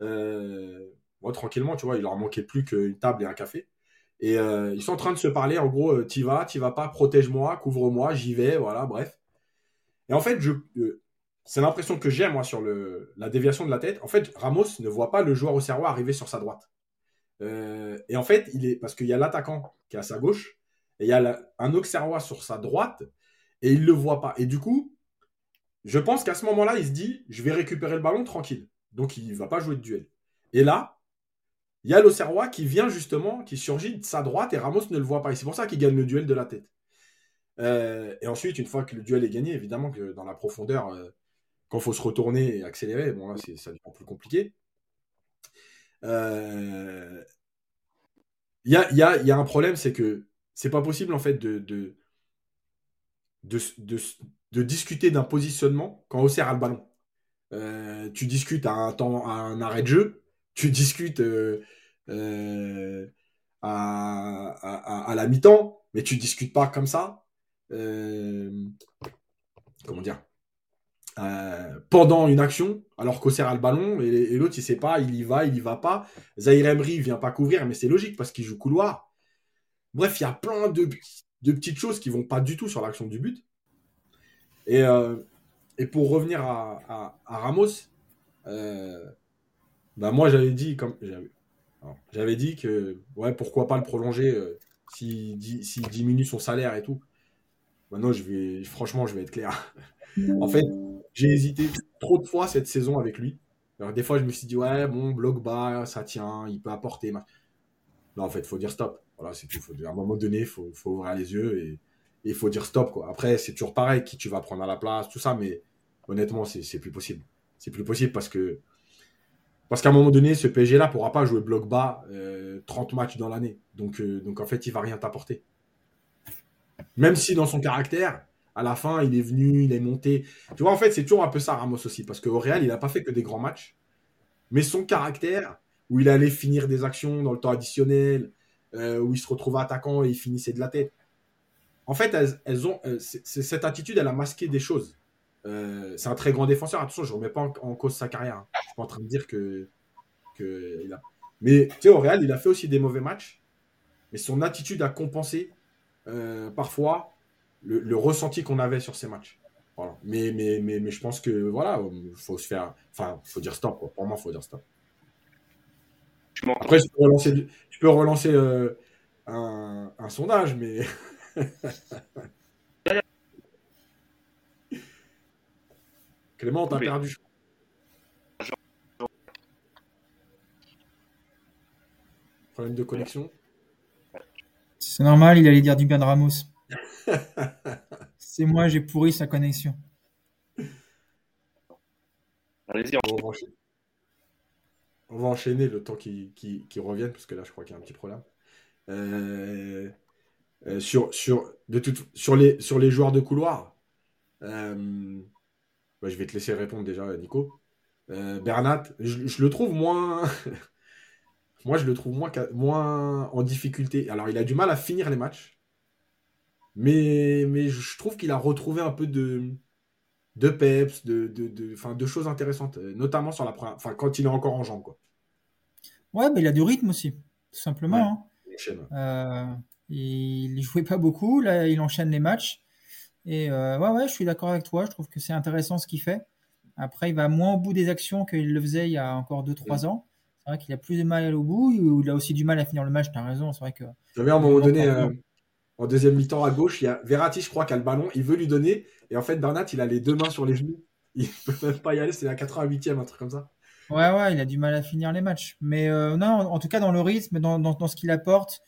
Euh, moi, tranquillement, tu vois, il leur manquait plus qu'une table et un café. Et euh, ils sont en train de se parler, en gros, euh, t'y vas, t'y vas pas, protège-moi, couvre-moi, j'y vais, voilà, bref. Et en fait, euh, c'est l'impression que j'ai, moi, sur la déviation de la tête. En fait, Ramos ne voit pas le joueur au serrois arriver sur sa droite. Et en fait, il est, parce qu'il y a l'attaquant qui est à sa gauche, et il y a un Auxerrois sur sa droite, et il le voit pas. Et du coup, je pense qu'à ce moment-là, il se dit, je vais récupérer le ballon tranquille. Donc, il ne va pas jouer de duel. Et là, il y a l'Auxerrois qui vient justement, qui surgit de sa droite et Ramos ne le voit pas. Et c'est pour ça qu'il gagne le duel de la tête. Euh, et ensuite, une fois que le duel est gagné, évidemment que dans la profondeur, euh, quand il faut se retourner et accélérer, bon là, ça devient plus compliqué. Euh, il y, a, y, a, un problème, c'est que c'est pas possible en fait de, discuter d'un positionnement quand Auxerre a le ballon. Euh, tu discutes à un, arrêt de jeu, tu discutes euh, euh, à, la mi-temps, mais tu discutes pas comme ça. comment dire pendant une action, alors qu'Auxerre a le ballon, et, l'autre, il sait pas, il y va, il y va pas. Zahir Emery, vient pas couvrir, mais c'est logique parce qu'il joue couloir. Bref, il y a plein de, petites choses qui vont pas du tout sur l'action du but. Et, euh, pour revenir à Ramos, euh, bah moi j'avais dit comme j'avais dit que ouais pourquoi pas le prolonger euh, s'il si diminue son salaire et tout. Maintenant je vais franchement je vais être clair. en fait j'ai hésité trop de fois cette saison avec lui. Alors, des fois je me suis dit ouais bon bloc bas ça tient il peut apporter. non, en fait, faut dire stop. Voilà, c'est tout. À un moment donné, il faut, faut, ouvrir les yeux et il faut dire stop. Quoi. Après, c'est toujours pareil, qui tu vas prendre à la place, tout ça, mais honnêtement, c'est plus possible. C'est plus possible parce que parce qu'à un moment donné, ce PSG-là pourra pas jouer bloc bas 30 euh, matchs dans l'année. Donc, euh, en fait, il va rien t'apporter. Même si dans son caractère, à la fin, il est venu, il est monté. Tu vois, en fait, c'est toujours un peu ça, Ramos aussi. Parce qu'au Real, il n'a pas fait que des grands matchs. Mais son caractère, où il allait finir des actions dans le temps additionnel, euh, où il se retrouvait attaquant et il finissait de la tête. En fait, elles, ont, cette attitude, elle a masqué des choses. Euh, c'est un très grand défenseur. Attention, je ne remets pas en, cause sa carrière. Hein. Je ne suis pas en train de dire que. que il a... Mais tu sais, au Real, il a fait aussi des mauvais matchs. Mais son attitude a compensé euh, parfois le, ressenti qu'on avait sur ces matchs. Voilà. Mais, mais, mais, mais je pense que voilà, faut se faire. Enfin, faut dire stop. Quoi. Pour moi, il faut dire stop. Après, je peux relancer, je peux relancer euh, un, un sondage, mais. Clément, t'as perdu. Problème de connexion C'est normal, il allait dire du bien de Ramos. C'est moi, j'ai pourri sa connexion. Allez-y, on, on, va enchaîner le temps qu'il revienne, parce que là, je crois qu'il y a un petit problème. Euh, euh, sur, sur, de sur, les, sur les joueurs de couloir, euh, bah, je vais te laisser répondre déjà, Nico. Euh, Bernat, je, le trouve moins. Moi, je le trouve moins, moins en difficulté. Alors, il a du mal à finir les matchs. Mais, mais je trouve qu'il a retrouvé un peu de, de peps, de, de, de, choses intéressantes, euh, notamment sur la enfin, quand il est encore en jambes. Quoi. Ouais, mais il a du rythme aussi, tout simplement. Hein. Euh, il ne jouait pas beaucoup, là, il enchaîne les matchs. Et euh, ouais, ouais, je suis d'accord avec toi. Je trouve que c'est intéressant ce qu'il fait. Après, il va moins au bout des actions qu'il le faisait il y a encore 2-3 mm. ans. C'est vrai qu'il a plus de mal à aller au bout. Il a aussi du mal à finir le match. Tu as raison. C'est vrai que. J'avais à un moment donné, euh, en deuxième mi-temps à gauche, il y a Verratti, je crois, qui a le ballon. Il veut lui donner. Et en fait, Bernat, il a les deux mains sur les genoux. Il peut même pas y aller. C'est la 88e, un truc comme ça. Ouais, ouais, il a du mal à finir les matchs. Mais euh, non, en tout cas, dans le rythme, dans, dans, dans ce qu'il apporte,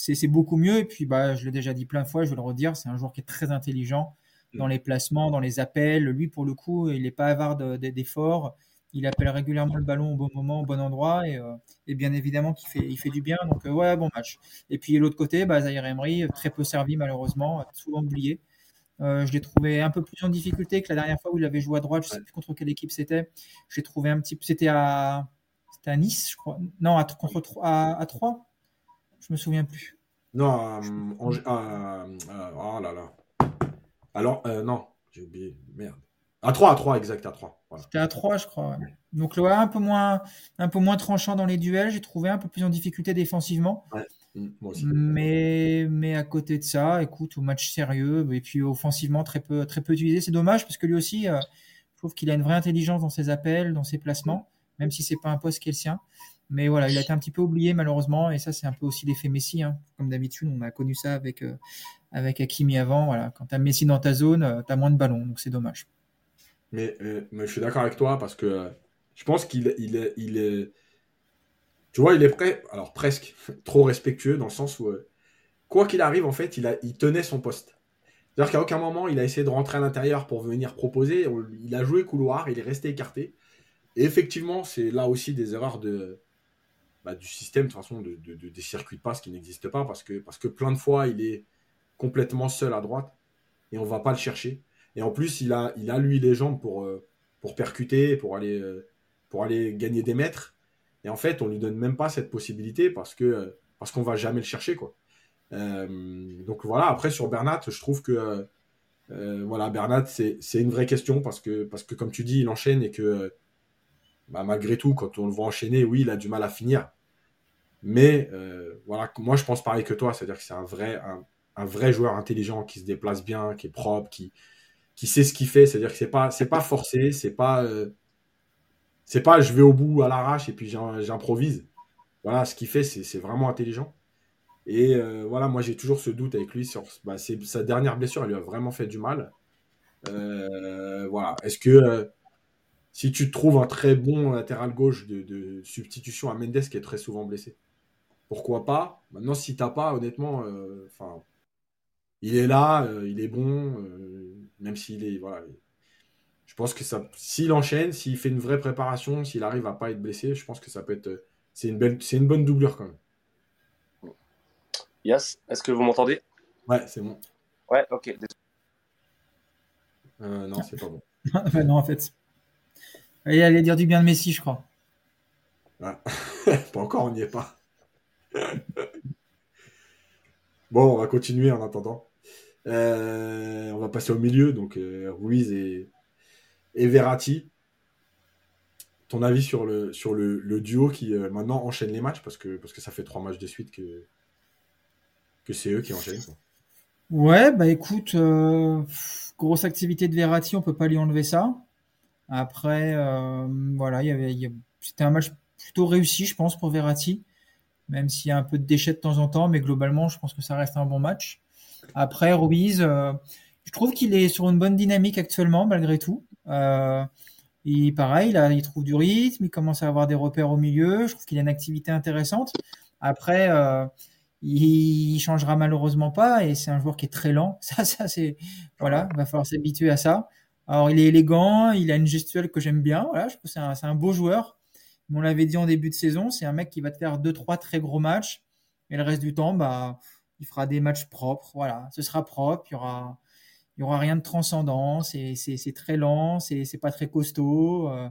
c'est beaucoup mieux. Et puis, bah, je l'ai déjà dit plein de fois, je vais le redire, c'est un joueur qui est très intelligent dans mm. les placements, dans les appels. Lui, pour le coup, il n'est pas avare d'efforts. Il appelle régulièrement le ballon au bon moment, au bon endroit. Et, euh, bien évidemment qu'il fait, il fait du bien. Donc, euh, ouais, bon match. Et puis, l'autre côté, bah, Zahir Emery, très peu servi malheureusement, souvent oublié. Euh, je l'ai trouvé un peu plus en difficulté que la dernière fois où il avait joué à droite. Je ne sais plus contre quelle équipe c'était. Je l'ai trouvé un petit peu. C'était à, à Nice, je crois. Non, à, contre, à, à 3 je me souviens plus. Non, euh, oh là là. Alors, euh, non, j'ai oublié. Merde. À 3, à 3, exact, à 3. C'était à 3, je crois. Donc, le un peu, moins, un peu moins tranchant dans les duels. J'ai trouvé un peu plus en difficulté défensivement. Mm, moi aussi. Mais, mais à côté de ça, écoute, au match sérieux, et puis offensivement, très peu, très peu utilisé. C'est dommage parce que lui aussi, euh, je trouve qu'il a une vraie intelligence dans ses appels, dans ses placements, même si c'est pas un poste qui est le sien. Mais voilà, il a été un petit peu oublié malheureusement, et ça c'est un peu aussi l'effet Messi. Hein. Comme d'habitude, on a connu ça avec, euh, avec Hakimi avant. Voilà, quand tu as Messi dans ta zone, euh, tu as moins de ballons, donc c'est dommage. Mais, euh, mais, je suis d'accord avec toi parce que je pense qu'il il est, il est, tu vois, il est prêt, alors presque trop respectueux dans le sens où quoi qu'il arrive en fait, il, a, il tenait son poste. C'est-à-dire qu'à aucun moment il a essayé de rentrer à l'intérieur pour venir proposer. Il a joué couloir, il est resté écarté. Et effectivement, c'est là aussi des erreurs de, bah, du système, de toute façon, de, des circuits de passe qui n'existent pas parce que, parce que plein de fois, il est complètement seul à droite et on va pas le chercher. Et en plus, il a, il a lui les jambes pour, euh, pour percuter, pour aller, euh, pour aller gagner des mètres. Et en fait, on lui donne même pas cette possibilité parce que euh, parce qu'on va jamais le chercher, quoi. donc voilà. Après sur Bernat, je trouve que voilà, Bernat, c'est une vraie question parce que parce que comme tu dis, il enchaîne et que bah, malgré tout, quand on le voit enchaîner, oui, il a du mal à finir. Mais euh, voilà, moi je pense pareil que toi, c'est-à-dire que c'est un vrai, un, vrai joueur intelligent qui se déplace bien, qui est propre, qui, qui sait ce qu'il fait. C'est-à-dire que c'est pas, pas forcé, c'est pas, euh, pas je vais au bout à l'arrache et puis j'improvise. Voilà, ce qu'il fait, c'est vraiment intelligent. Et euh, voilà, moi j'ai toujours ce doute avec lui sur bah, sa dernière blessure, elle lui a vraiment fait du mal. voilà, est-ce que si tu trouves un très bon latéral gauche de, substitution à Mendes qui est très souvent blessé? Pourquoi pas Maintenant, si t'as pas, honnêtement, enfin, il est là, il est bon, même s'il est, voilà. Je pense que ça, s'il enchaîne, s'il fait une vraie préparation, s'il arrive à pas être blessé, je pense que ça peut être, c'est une belle, c'est une bonne doublure quand même. Yes, est-ce que vous m'entendez? Ouais, c'est bon. Ouais, ok. Euh, non, c'est pas bon. non, en fait. Il allait dire du bien de Messi, je crois. pas encore, on n'y est pas. bon, on va continuer en attendant. Euh, on va passer au milieu, donc euh, Ruiz et, et Verratti. Ton avis sur le, sur le, duo qui maintenant enchaîne les matchs parce que, parce que ça fait trois matchs de suite que, que c'est eux qui enchaînent. Ouais, bah écoute, euh, grosse activité de Verratti, on peut pas lui enlever ça. Après, euh, voilà, il y avait, c'était un match plutôt réussi, je pense, pour Verratti, même s'il y a un peu de déchets de temps en temps, mais globalement, je pense que ça reste un bon match. Après, Ruiz, euh, je trouve qu'il est sur une bonne dynamique actuellement, malgré tout. Euh, il, pareil, là, il trouve du rythme, il commence à avoir des repères au milieu. Je trouve qu'il a une activité intéressante. Après, il changera malheureusement pas et c'est un joueur qui est très lent. Ça, ça c'est voilà, il va falloir s'habituer à ça. Alors il est élégant, il a une gestuelle que j'aime bien. Voilà, je trouve c'est un, un, beau joueur. On l'avait dit en début de saison, c'est un mec qui va te faire deux trois très gros matchs et le reste du temps, bah, il fera des matchs propres. Voilà, ce sera propre. Il y aura, il y aura rien de transcendant. C'est très lent, c'est pas très costaud. Euh,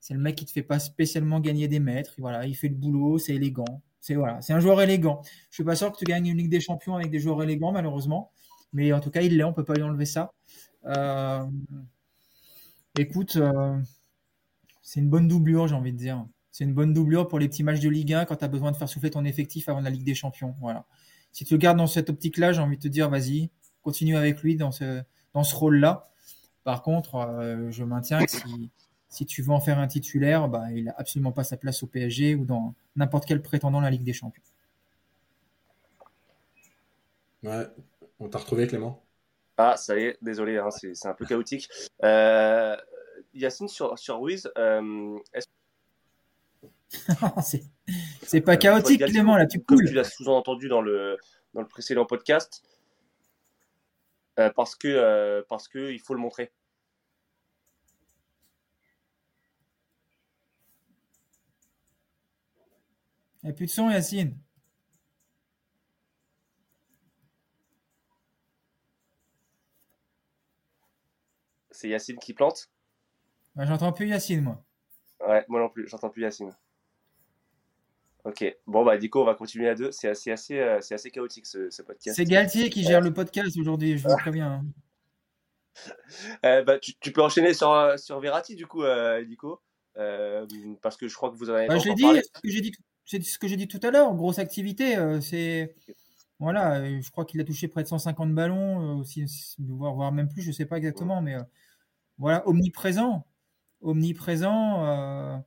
c'est le mec qui te fait pas spécialement gagner des mètres. Voilà, il fait le boulot, c'est élégant. C'est voilà, un joueur élégant. Je suis pas sûr que tu gagnes une Ligue des Champions avec des joueurs élégants, malheureusement. Mais en tout cas, il l'est, on peut pas lui enlever ça. Euh, écoute, euh, c'est une bonne doublure, j'ai envie de dire. C'est une bonne doublure pour les petits matchs de Ligue 1 quand tu as besoin de faire souffler ton effectif avant la Ligue des Champions. Voilà. Si tu le gardes dans cette optique-là, j'ai envie de te dire, vas-y, continue avec lui dans ce, dans ce rôle-là. Par contre, euh, je maintiens que si, si tu veux en faire un titulaire, bah, il n'a absolument pas sa place au PSG ou dans n'importe quel prétendant la Ligue des Champions. Ouais, on t'a retrouvé Clément? Ah, ça y est, désolé, hein, c'est un peu chaotique. Euh, Yacine, sur, sur Ruiz, euh, c'est pas chaotique, Clément, là, tu coules. Comme tu l'as sous-entendu dans le, dans le précédent podcast, euh, parce que euh, parce que il faut le montrer. Il n'y a plus de son, Yacine. C'est Yacine qui plante bah, J'entends plus Yacine, moi. Ouais, moi non plus, j'entends plus Yacine. Ok, bon bah Dico, on va continuer à deux. C'est assez, assez, euh, c'est assez chaotique ce, podcast. C'est Galtier qui gère le podcast aujourd'hui, je vous préviens. Hein. Euh, bah, tu, peux enchaîner sur, euh, sur Verratti du coup, euh, Dico, parce que je crois que vous en avez. Bah, je l'ai dit, dit c'est ce que j'ai dit tout à l'heure, grosse activité. Euh, c'est voilà, euh, je crois qu'il a touché près de 150 ballons, euh, aussi, voire, même plus, je ne sais pas exactement, mais voilà, omniprésent, omniprésent,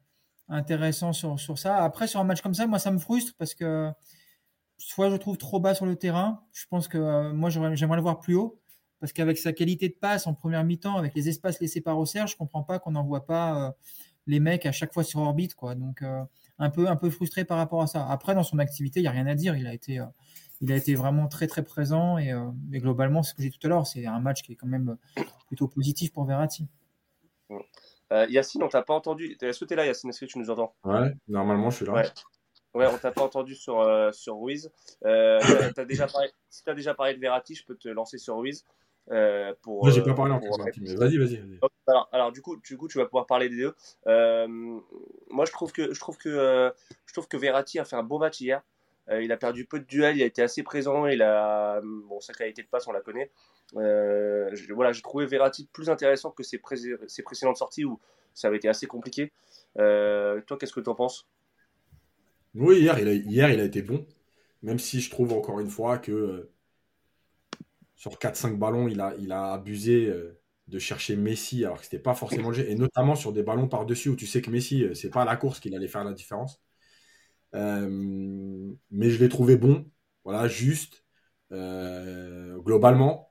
intéressant sur, sur ça. Après, sur un match comme ça, moi, ça me frustre parce que soit je trouve trop bas sur le terrain, je pense que moi, j'aimerais le voir plus haut, parce qu'avec sa qualité de passe en première mi-temps, avec les espaces laissés par Auxerre, je comprends pas qu'on n'envoie pas les mecs à chaque fois sur orbite, quoi. Donc un peu, un peu frustré par rapport à ça. Après, dans son activité, il n'y a rien à dire. Il a été, euh, il a été vraiment très, très présent. Et, euh, globalement, ce que j'ai tout à l'heure, c'est un match qui est quand même plutôt positif pour Verratti. Euh, Yacine, on t'a pas entendu. Est-ce que tu es là, Yacine? Est-ce que tu nous entends? Ouais, normalement, je suis là. Ouais. Ouais, on t'a pas entendu sur, sur Ruiz. as déjà parlé, si tu as déjà parlé de Verratti, je peux te lancer sur Ruiz. Euh, pour, j'ai pas parlé en mais vas-y, vas-y. alors, alors, du coup, du coup, tu vas pouvoir parler des deux. Euh, moi, je trouve que je trouve que euh, je trouve que Verratti a fait un beau match hier. Il a perdu peu de duels, il a été assez présent. Il a bon, sa qualité de passe, on la connaît. Je, voilà, j'ai trouvé Verratti plus intéressant que ses, précédentes sorties où ça avait été assez compliqué. toi, qu'est-ce que tu en penses? Oui, hier il, a, hier, il a été bon. Même si je trouve encore une fois que sur 4-5 ballons, il a, il a abusé euh, de chercher Messi alors que c'était pas forcément le jeu. Et notamment sur des ballons par-dessus où tu sais que Messi, euh, c'est pas la course qu'il allait faire la différence. Euh, mais je l'ai trouvé bon, voilà, juste, globalement.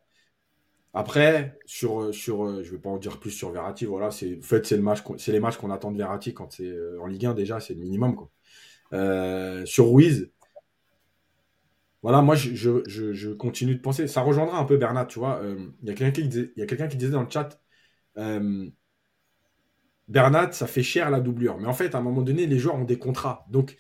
Après, sur, sur, je vais pas en dire plus sur Verratti, voilà, c'est, en fait, c'est le match, c'est les matchs qu'on attend de Verratti quand c'est en Ligue 1 déjà, c'est le minimum, quoi. sur Ruiz, voilà, moi, je, je, je, continue de penser. Ça rejoindra un peu Bernard, tu vois. Il y a quelqu'un qui, disait, y a quelqu'un qui disait dans le chat Bernat, ça fait cher la doublure. Mais en fait, à un moment donné, les joueurs ont des contrats. Donc,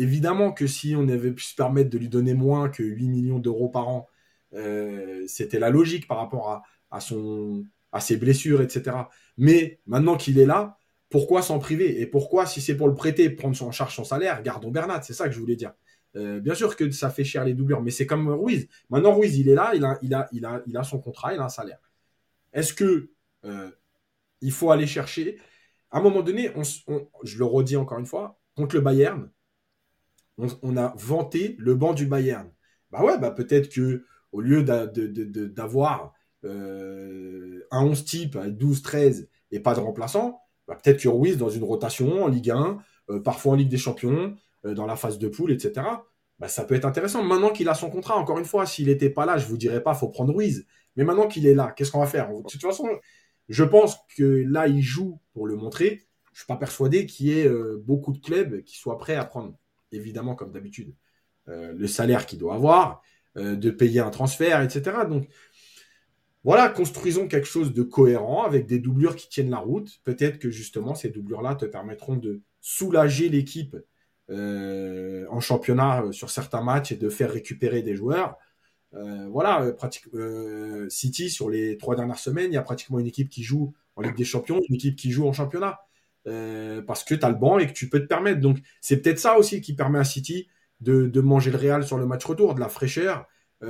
évidemment que si on avait pu se permettre de lui donner moins que 8 millions d'euros par an, euh, c'était la logique par rapport à, son, à ses blessures, etc. Mais maintenant qu'il est là, pourquoi s'en priver? Et pourquoi, si c'est pour le prêter, prendre en charge son salaire, gardons Bernat, c'est ça que je voulais dire. Euh, bien sûr que ça fait cher les doublures, mais c'est comme Ruiz. Maintenant, Ruiz, il est là, il a, il a, il a, il a son contrat, il a un salaire. Est-ce que euh, il faut aller chercher? À un moment donné, je le redis encore une fois, contre le Bayern, on, a vanté le banc du Bayern. Bah ouais, bah peut-être que au lieu d'avoir euh, un 11 type avec 12, 13 et pas de remplaçant, bah peut-être que Ruiz dans une rotation en Ligue 1, euh, parfois en Ligue des Champions, euh, dans la phase de poule, etc. Bah, ça peut être intéressant. Maintenant qu'il a son contrat, encore une fois, s'il n'était pas là, je vous dirais pas, faut prendre Ruiz. Mais maintenant qu'il est là, qu'est-ce qu'on va faire? De toute façon, je pense que là, il joue pour le montrer. Je ne suis pas persuadé qu'il y ait beaucoup de clubs qui soient prêts à prendre, évidemment, comme d'habitude, euh, le salaire qu'il doit avoir, euh, de payer un transfert, etc. Donc, voilà, construisons quelque chose de cohérent avec des doublures qui tiennent la route. Peut-être que justement, ces doublures-là te permettront de soulager l'équipe en championnat sur certains matchs et de faire récupérer des joueurs. Euh, voilà, euh, pratique, euh, City, sur les trois dernières semaines, il y a pratiquement une équipe qui joue en Ligue des Champions, une équipe qui joue en championnat. Parce que tu as le banc et que tu peux te permettre. Donc, c'est peut-être ça aussi qui permet à City de, manger le Real sur le match retour, de la fraîcheur,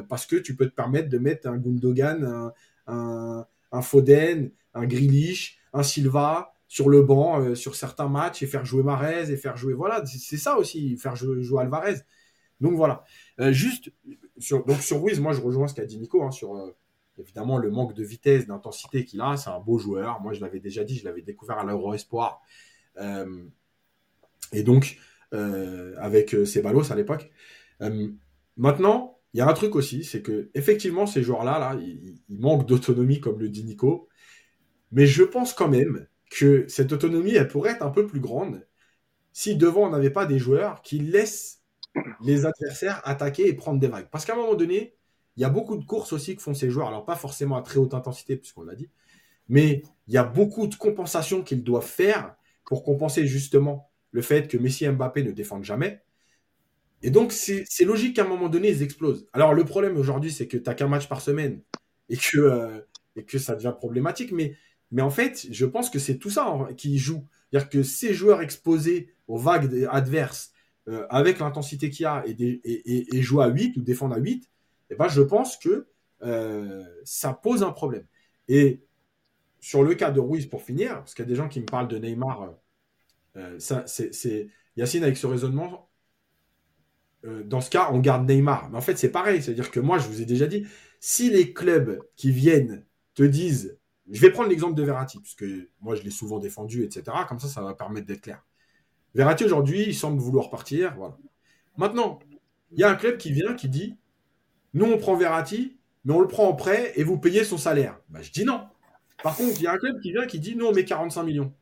parce que tu peux te permettre de mettre un Gundogan, un, Foden, un Grealish, un Silva sur le banc sur certains matchs et faire jouer Marez et faire jouer. Voilà, c'est ça aussi, faire jouer, jouer Alvarez. Donc voilà. juste, donc sur Ruiz, moi je rejoins ce qu'a dit Nico hein, sur euh, évidemment le manque de vitesse, d'intensité qu'il a. C'est un beau joueur. Moi je l'avais déjà dit, je l'avais découvert à l'Euro Espoir. Euh, et donc euh, avec Ceballos à l'époque. maintenant, il y a un truc aussi, c'est que effectivement ces joueurs-là, là, ils, manquent d'autonomie comme le dit Nico. Mais je pense quand même que cette autonomie, elle pourrait être un peu plus grande si devant on n'avait pas des joueurs qui laissent les adversaires attaquer et prendre des vagues. Parce qu'à un moment donné, il y a beaucoup de courses aussi que font ces joueurs. Alors, pas forcément à très haute intensité, puisqu'on l'a dit, mais il y a beaucoup de compensations qu'ils doivent faire pour compenser justement le fait que Messi et Mbappé ne défendent jamais. Et donc, c'est logique qu'à un moment donné, ils explosent. Alors, le problème aujourd'hui, c'est que tu n'as qu'un match par semaine et que, euh, et que ça devient problématique. Mais, mais en fait, je pense que c'est tout ça qui joue. C'est-à-dire que ces joueurs exposés aux vagues adverses, euh, avec l'intensité qu'il y a et, jouer à 8 ou défendre à 8, eh ben, je pense que euh, ça pose un problème. Et sur le cas de Ruiz, pour finir, parce qu'il y a des gens qui me parlent de Neymar, euh, ça, c'est, Yacine avec ce raisonnement. dans ce cas, on garde Neymar. Mais en fait, c'est pareil. C'est-à-dire que moi, je vous ai déjà dit, si les clubs qui viennent te disent, je vais prendre l'exemple de Verratti, puisque moi, je l'ai souvent défendu, etc. Comme ça, ça va permettre d'être clair. Verratti aujourd'hui, il semble vouloir partir. Voilà. Maintenant, il y a un club qui vient qui dit Nous, on prend Verratti, mais on le prend en prêt et vous payez son salaire. Bah, je dis non. Par contre, il y a un club qui vient qui dit Nous, on met 45 millions.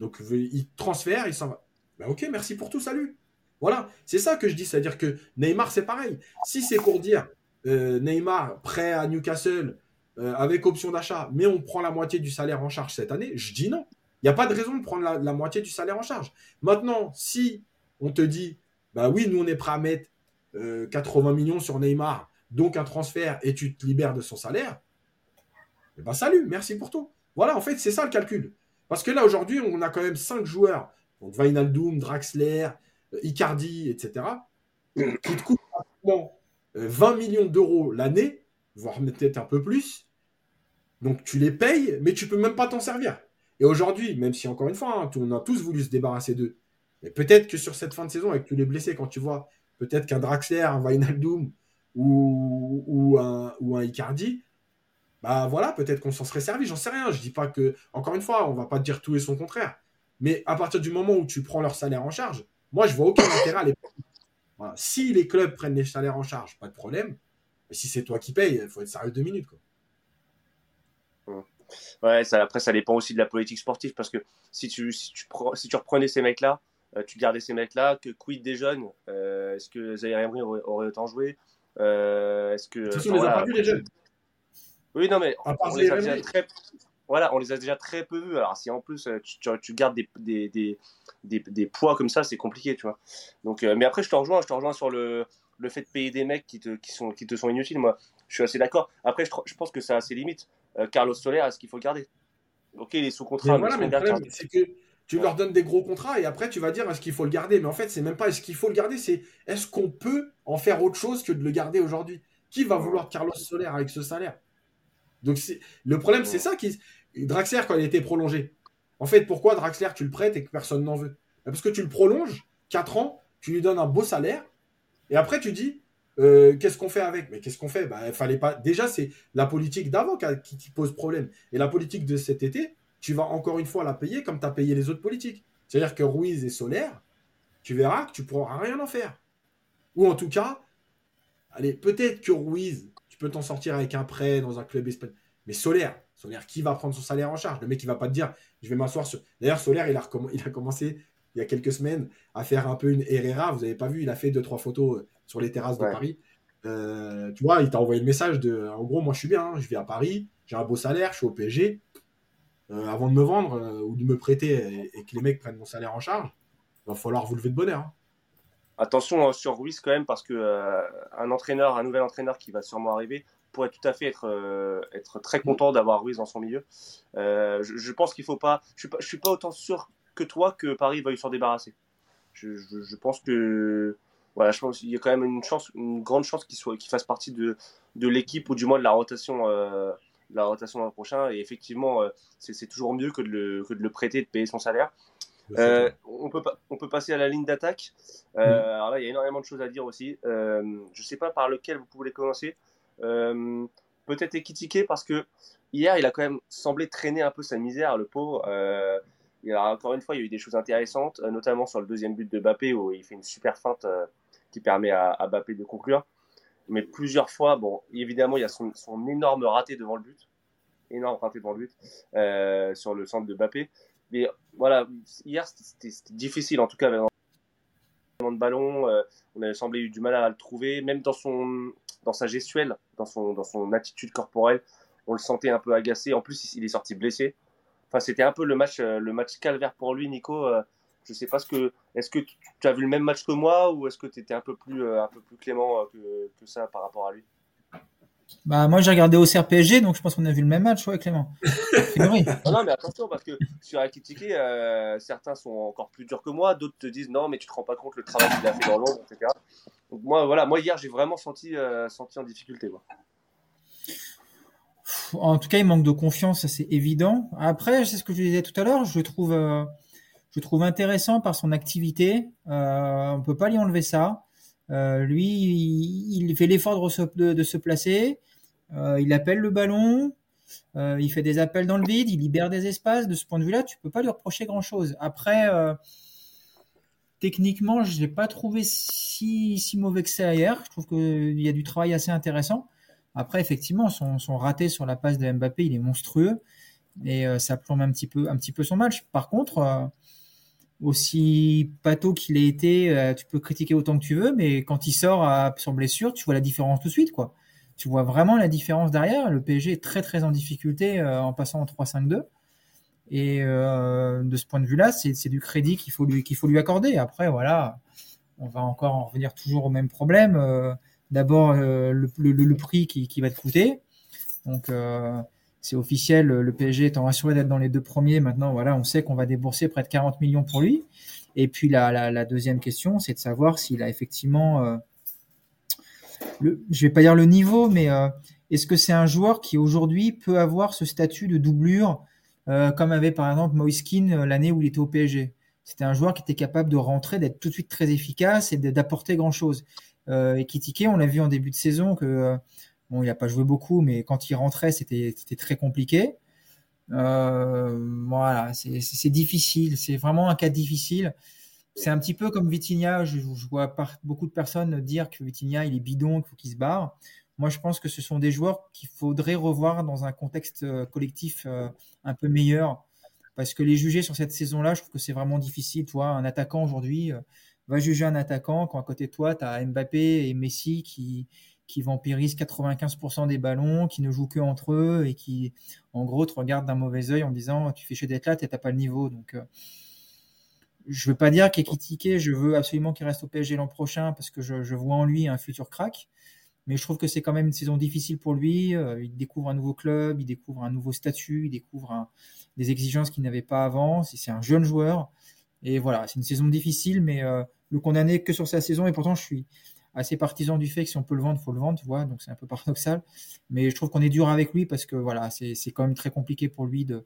Donc, il transfère, il s'en va. Bah, ok, merci pour tout, salut. Voilà, c'est ça que je dis. C'est-à-dire que Neymar, c'est pareil. Si c'est pour dire euh, Neymar prêt à Newcastle euh, avec option d'achat, mais on prend la moitié du salaire en charge cette année, je dis non. Il n'y a pas de raison de prendre la, moitié du salaire en charge. Maintenant, si on te dit, bah oui, nous on est prêt à mettre 80 euh, millions sur Neymar, donc un transfert, et tu te libères de son salaire, eh ben salut, merci pour tout. Voilà, en fait, c'est ça le calcul. Parce que là, aujourd'hui, on a quand même 5 joueurs, donc Wijnaldum, Draxler, euh, Icardi, etc., qui te coûtent 20 euh, millions d'euros l'année, voire peut-être un peu plus. Donc tu les payes, mais tu peux même pas t'en servir. Et aujourd'hui, même si encore une fois, hein, on a tous voulu se débarrasser d'eux, mais peut-être que sur cette fin de saison, avec tous les blessés, quand tu vois peut-être qu'un Draxler, un Wijnaldum ou, un, ou un Icardi, bah voilà, peut-être qu'on s'en serait servi, j'en sais rien. Je dis pas que, encore une fois, on va pas dire tout et son contraire. Mais à partir du moment où tu prends leur salaire en charge, moi je vois aucun intérêt à les voilà. Si les clubs prennent les salaires en charge, pas de problème. Mais si c'est toi qui payes, il faut être sérieux deux minutes. Quoi. Ouais, après, ça dépend aussi de la politique sportive parce que si tu, si tu, reprenais ces mecs-là, euh, tu gardais ces mecs-là, que quid des jeunes euh, Est-ce que Zaire Emery aurait, autant joué? Est-ce que. on les a pas vus, les jeunes. Oui, non, mais on, les a déjà très. Voilà, on les a déjà très peu vus. Alors, si en plus tu, gardes des, des, des, des, poids comme ça, c'est compliqué, tu vois. Donc, mais après, je te rejoins, je te rejoins sur le, le fait de payer des mecs qui te, qui sont, qui te sont inutiles. Moi, je suis assez d'accord. Après, je, je, pense que ça a ses limites. Carlos Soler, est-ce qu'il faut le garder? Ok, il est sous contrat. Mais voilà, c'est que tu leur donnes des gros contrats et après tu vas dire est-ce qu'il faut le garder? Mais en fait, c'est même pas est-ce qu'il faut le garder, c'est est-ce qu'on peut en faire autre chose que de le garder aujourd'hui? Qui va vouloir Carlos Soler avec ce salaire? Donc le problème, c'est ça qui. Draxler, quand il a été prolongé, en fait, pourquoi Draxler, tu le prêtes et que personne n'en veut? Parce que tu le prolonges 4 ans, tu lui donnes un beau salaire et après tu dis euh, qu'est-ce qu'on fait avec? Mais qu'est-ce qu'on fait? Bah, fallait pas. Déjà, c'est la politique d'avant qui, qui, pose problème. Et la politique de cet été, tu vas encore une fois la payer comme tu as payé les autres politiques. C'est-à-dire que Ruiz et Solaire, tu verras que tu pourras rien en faire. Ou en tout cas, allez, peut-être que Ruiz, tu peux t'en sortir avec un prêt dans un club espagnol. Mais Solaire, Solaire, qui va prendre son salaire en charge? Le mec, il va pas te dire, je vais m'asseoir sur. D'ailleurs, Solaire, il a, il a commencé il y a quelques semaines à faire un peu une Herrera. Vous n'avez pas vu, il a fait deux, trois photos euh, sur les terrasses de Paris. Euh, tu vois, il t'a envoyé le message de en gros, moi je suis bien, hein, je vis à Paris, j'ai un beau salaire, je suis au PSG. Euh, avant de me vendre euh, ou de me prêter et, que les mecs prennent mon salaire en charge, il va falloir vous lever de bonheur. Hein. Attention hein, sur Ruiz quand même, parce que euh, un entraîneur, un nouvel entraîneur qui va sûrement arriver, pourrait tout à fait être, être très content d'avoir Ruiz dans son milieu. Je, pense qu'il faut pas. Je suis pas, je suis pas autant sûr que toi que Paris va s'en débarrasser. Je, je, pense que voilà, je pense qu'il y a quand même une chance, une grande chance qu'il soit, fasse partie de, de l'équipe ou du moins de la rotation la rotation l'an prochain. Et effectivement, euh, c'est toujours mieux que de, le, que de le prêter, de payer son salaire. Euh, on, peut, on peut passer à la ligne d'attaque. Euh, alors là, il y a énormément de choses à dire aussi. je ne sais pas par lequel vous pouvez commencer. Peut-être Ekitike parce que hier, il a quand même semblé traîner un peu sa misère, le pauvre. il a, encore une fois, il y a eu des choses intéressantes, notamment sur le deuxième but de Bappé où il fait une super feinte qui permet à, à Bappé de conclure mais plusieurs fois, bon, évidemment, il y a son, énorme raté devant le but, énorme raté devant le but, euh, sur le centre de Bappé. Mais voilà, hier, c'était difficile, en tout cas, de ballon, euh, on avait semblé eu du mal à le trouver, même dans, son, dans sa gestuelle, dans son, dans son attitude corporelle, on le sentait un peu agacé. En plus, il est sorti blessé. Enfin, c'était un peu le match, euh, le match calvaire pour lui, Nico. Je sais pas ce que. Est-ce que tu as vu le même match que moi ou est-ce que tu étais un peu plus, euh, un peu plus clément euh, que, que ça par rapport à lui? Bah, moi, j'ai regardé au CRPSG, donc je pense qu'on a vu le même match, ouais, Clément. non, mais attention, parce que sur Akitike, euh, certains sont encore plus durs que moi, d'autres te disent non, mais tu te rends pas compte le travail qu'il a fait dans l'ombre, etc. Donc, moi, voilà, moi, hier, j'ai vraiment senti, senti en difficulté. En tout cas, il manque de confiance, c'est évident. Après, c'est ce que je disais tout à l'heure, je trouve je trouve intéressant par son activité. Euh, on peut pas lui enlever ça. Euh, lui, il, fait l'effort de, se placer. Euh, il appelle le ballon. Euh, il fait des appels dans le vide. Il libère des espaces. De ce point de vue-là, tu peux pas lui reprocher grand-chose. Après, techniquement, je l'ai pas trouvé si, mauvais que ça hier. Je trouve qu'il y a du travail assez intéressant. Après, effectivement, son, raté sur la passe de Mbappé, il est monstrueux et ça plombe un petit peu son match. Par contre, aussi pato qu'il ait été, euh, tu peux critiquer autant que tu veux, mais quand il sort à son blessure, tu vois la différence tout de suite, quoi. Tu vois vraiment la différence derrière. Le PSG est très très en difficulté euh, en passant en 3-5-2. Et euh, de ce point de vue-là, c'est du crédit qu'il faut lui qu'il faut lui accorder. Après, voilà, on va encore en revenir toujours au même problème. D'abord le, prix qui, qui, va te coûter. Donc c'est officiel, le PSG étant assuré d'être dans les deux premiers. Maintenant, voilà, on sait qu'on va débourser près de 40 millions pour lui. Et puis la, la, deuxième question, c'est de savoir s'il a effectivement, euh, le, je vais pas dire le niveau, mais euh, est-ce que c'est un joueur qui aujourd'hui peut avoir ce statut de doublure, euh, comme avait par exemple Moiskin euh, l'année où il était au PSG. C'était un joueur qui était capable de rentrer, d'être tout de suite très efficace et d'apporter grand chose. Euh, et Kitike, on l'a vu en début de saison que euh, Bon, il n'a pas joué beaucoup, mais quand il rentrait, c'était très compliqué. Euh, voilà, c'est difficile. C'est vraiment un cas difficile. C'est un petit peu comme Vitinha. Je, vois beaucoup de personnes dire que Vitinha, il est bidon, qu'il faut qu'il se barre. Moi, je pense que ce sont des joueurs qu'il faudrait revoir dans un contexte euh, collectif euh, un peu meilleur. Parce que les juger sur cette saison-là, je trouve que c'est vraiment difficile. Toi, un attaquant aujourd'hui, va juger un attaquant quand à côté de toi, tu as Mbappé et Messi qui, qui vampirisent 95% des ballons, qui ne jouent que entre eux et qui, en gros, te regardent d'un mauvais œil en disant tu fais chez d'être là, t'as pas le niveau. Donc, euh, je veux pas dire qu'Ekitike, je veux absolument qu'il reste au PSG l'an prochain parce que je, vois en lui un futur crack. Mais je trouve que c'est quand même une saison difficile pour lui. Euh, il découvre un nouveau club, il découvre un nouveau statut, il découvre des exigences qu'il n'avait pas avant. C'est un jeune joueur. Et voilà, c'est une saison difficile, mais euh, le condamner que sur sa saison. Et pourtant, je suis assez partisan du fait que si on peut le vendre, il faut le vendre, tu vois. Donc c'est un peu paradoxal. Mais je trouve qu'on est dur avec lui parce que voilà, c'est quand même très compliqué pour lui de,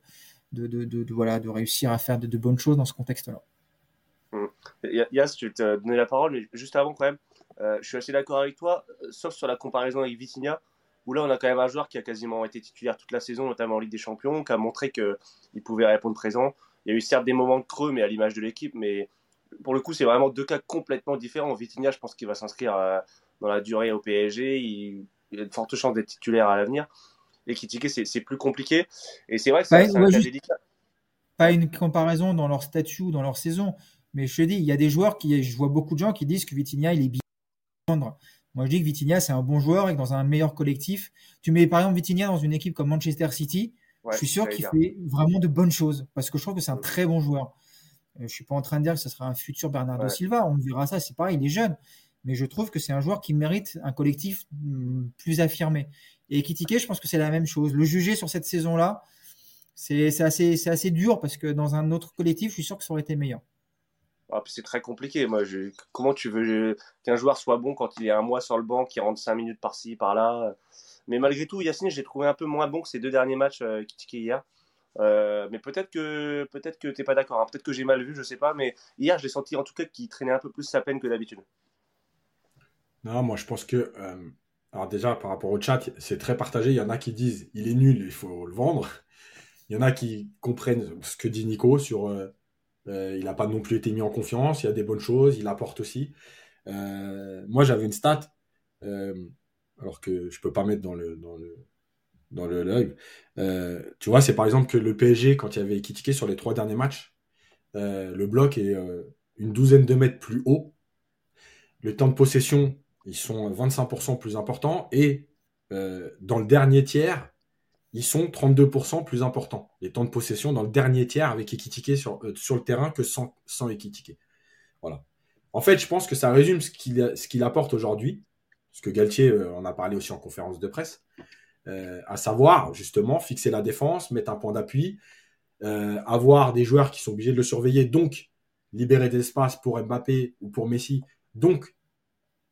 de, de, voilà, de réussir à faire de, bonnes choses dans ce contexte-là. Mmh. Yas, tu te donner la parole, mais juste avant quand même, euh, je suis assez d'accord avec toi, euh, sauf sur la comparaison avec Vitinha, où là on a quand même un joueur qui a quasiment été titulaire toute la saison, notamment en Ligue des Champions, qui a montré qu'il pouvait répondre présent. Il y a eu certes des moments creux, mais à l'image de l'équipe, mais pour le coup, c'est vraiment deux cas complètement différents. Vitinha, je pense qu'il va s'inscrire euh, dans la durée au PSG. Il, a de fortes chances d'être titulaire à l'avenir. Et Kitike, c'est plus compliqué. Et c'est vrai que c'est un cas délicat. Pas une comparaison dans leur statut ou dans leur saison. Mais je te dis, il y a des joueurs qui, je vois beaucoup de gens qui disent que Vitinha, il est bien. Moi, je dis que Vitinha, c'est un bon joueur et que dans un meilleur collectif, tu mets par exemple Vitinha dans une équipe comme Manchester City, je suis sûr qu'il fait vraiment de bonnes choses parce que je trouve que c'est un très bon joueur. Euh, je suis pas en train de dire que ce sera un futur Bernardo Silva. On verra ça. C'est pareil, il est jeune. Mais je trouve que c'est un joueur qui mérite un collectif mm, plus affirmé. Et Kitike, je pense que c'est la même chose. Le juger sur cette saison-là, c'est assez, assez dur parce que dans un autre collectif, je suis sûr que ça aurait été meilleur. Ah, c'est très compliqué. Moi, je... Comment tu veux qu'un joueur soit bon quand il est un mois sur le banc, qu'il rentre 5 minutes par-ci, par-là Mais malgré tout, Yacine, j'ai trouvé un peu moins bon que ces deux derniers matchs euh, hier. Euh, mais peut-être que peut-être que t'es pas d'accord, hein. peut-être que j'ai mal vu, je sais pas. Mais hier, je l'ai senti en tout cas qu'il traînait un peu plus sa peine que d'habitude. Non, moi je pense que euh, alors déjà par rapport au chat, c'est très partagé. Il y en a qui disent il est nul, il faut le vendre. Il y en a qui comprennent ce que dit Nico sur euh, il n'a pas non plus été mis en confiance. Il y a des bonnes choses, il apporte aussi. moi j'avais une stat alors que je peux pas mettre dans le dans le dans le live. Euh, tu vois, c'est par exemple que le PSG, quand il avait critiqué sur les trois derniers matchs, euh, le bloc est euh, une douzaine de mètres plus haut. Le temps de possession, ils sont 25% plus importants. Et dans le dernier tiers, ils sont 32% plus importants. Les temps de possession dans le dernier tiers avec Ekitike sur, sur le terrain que sans, sans. Voilà. En fait, je pense que ça résume ce qu'il qu'il apporte aujourd'hui. Ce que Galtier en a parlé aussi en conférence de presse. Euh, à savoir justement fixer la défense, mettre un point d'appui, euh, avoir des joueurs qui sont obligés de le surveiller, donc libérer des espaces pour Mbappé ou pour Messi. Donc,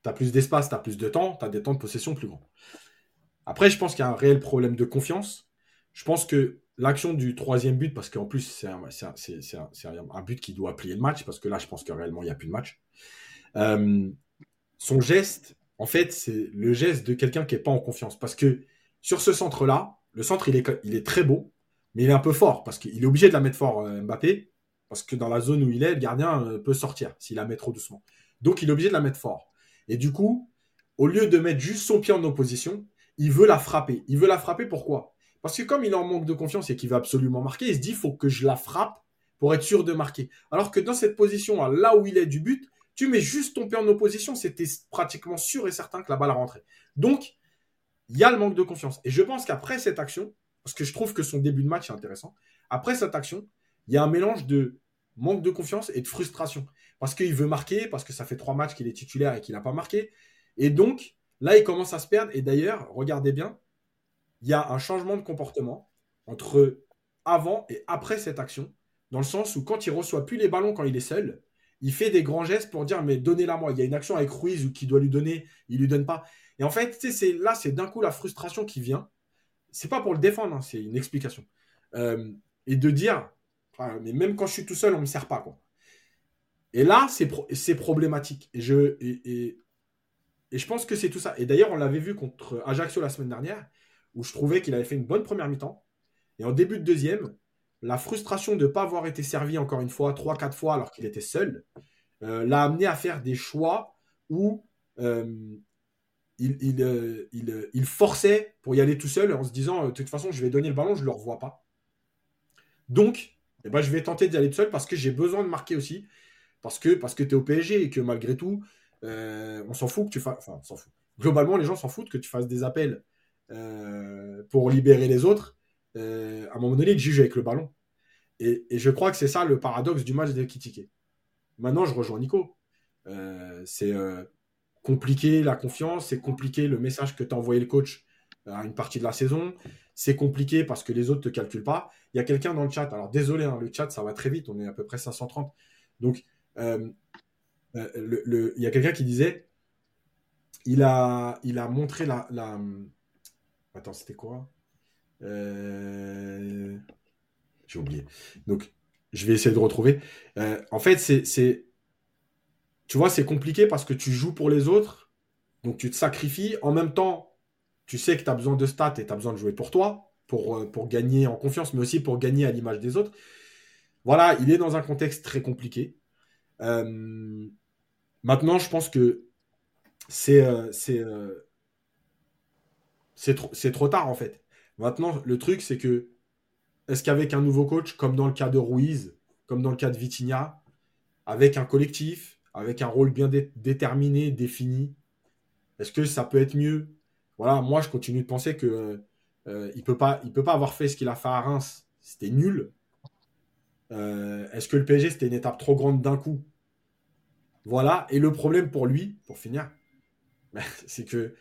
tu as plus d'espace, tu as plus de temps, tu as des temps de possession plus grands. Après, je pense qu'il y a un réel problème de confiance. Je pense que l'action du troisième but, parce qu'en plus, c'est un, un, but qui doit plier le match, parce que là, je pense que réellement, il n'y a plus de match. Euh, son geste, en fait, c'est le geste de quelqu'un qui n'est pas en confiance. Parce que sur ce centre-là, le centre, il est, est très beau, mais il est un peu fort parce qu'il est obligé de la mettre fort, euh, Mbappé, parce que dans la zone où il est, le gardien euh, peut sortir s'il la met trop doucement. Donc, il est obligé de la mettre fort. Et du coup, au lieu de mettre juste son pied en opposition, il veut la frapper. Il veut la frapper pourquoi? Parce que comme il en manque de confiance et qu'il veut absolument marquer, il se dit il faut que je la frappe pour être sûr de marquer. Alors que dans cette position, là où il est du but, tu mets juste ton pied en opposition, c'était pratiquement sûr et certain que la balle rentrait. Donc, il y a le manque de confiance. Et je pense qu'après cette action, parce que je trouve que son début de match est intéressant, après cette action, il y a un mélange de manque de confiance et de frustration. Parce qu'il veut marquer, parce que ça fait trois matchs qu'il est titulaire et qu'il n'a pas marqué. Et donc, là, il commence à se perdre. Et d'ailleurs, regardez bien, il y a un changement de comportement entre avant et après cette action, dans le sens où quand il reçoit plus les ballons quand il est seul, il fait des grands gestes pour dire mais donnez-la moi. Il y a une action avec Ruiz ou qui doit lui donner, il lui donne pas. Et en fait, c'est là, c'est d'un coup la frustration qui vient. C'est pas pour le défendre, hein, c'est une explication. Euh, et de dire, mais même quand je suis tout seul, on me sert pas quoi. Et là, c'est problématique. Et je, et, et, je pense que c'est tout ça. Et d'ailleurs, on l'avait vu contre Ajaccio la semaine dernière, où je trouvais qu'il avait fait une bonne première mi-temps. Et en début de deuxième, la frustration de ne pas avoir été servi encore une fois, trois, quatre fois alors qu'il était seul, euh, l'a amené à faire des choix où euh, il, euh, il, forçait pour y aller tout seul en se disant de toute façon, je vais donner le ballon, je ne le revois pas. Donc, eh ben, je vais tenter d'y aller tout seul parce que j'ai besoin de marquer aussi. Parce que, parce que tu es au PSG et que malgré tout, on s'en fout que tu fasses. Enfin, s'en fout. globalement, les gens s'en foutent que tu fasses des appels euh, pour libérer les autres. Euh, à un moment donné, ils jugent avec le ballon. Et, je crois que c'est ça le paradoxe du match de Kitike. Maintenant, je rejoins Nico. Euh, c'est compliqué la confiance, c'est compliqué le message que t'a envoyé le coach à une partie de la saison. C'est compliqué parce que les autres ne te calculent pas. Il y a quelqu'un dans le chat. Alors désolé, hein, le chat, ça va très vite. On est à peu près 530. Donc, il y a quelqu'un qui disait il a, montré la. la... Attends, c'était quoi? Euh, J'ai oublié. Donc, je vais essayer de retrouver. Euh, en fait, c'est. Tu vois, c'est compliqué parce que tu joues pour les autres. Donc, tu te sacrifies. En même temps, tu sais que tu as besoin de stats et tu as besoin de jouer pour toi, pour, euh, pour gagner en confiance, mais aussi pour gagner à l'image des autres. Voilà, il est dans un contexte très compliqué. maintenant, je pense que c'est euh, euh, trop, trop tard en fait. Maintenant, le truc, c'est que est-ce qu'avec un nouveau coach, comme dans le cas de Ruiz, comme dans le cas de Vitinha, avec un collectif, avec un rôle bien déterminé, défini, est-ce que ça peut être mieux? Voilà, moi je continue de penser que euh, il peut pas, il peut pas avoir fait ce qu'il a fait à Reims. C'était nul. est-ce que le PSG c'était une étape trop grande d'un coup? Voilà. Et le problème pour lui, pour finir, c'est que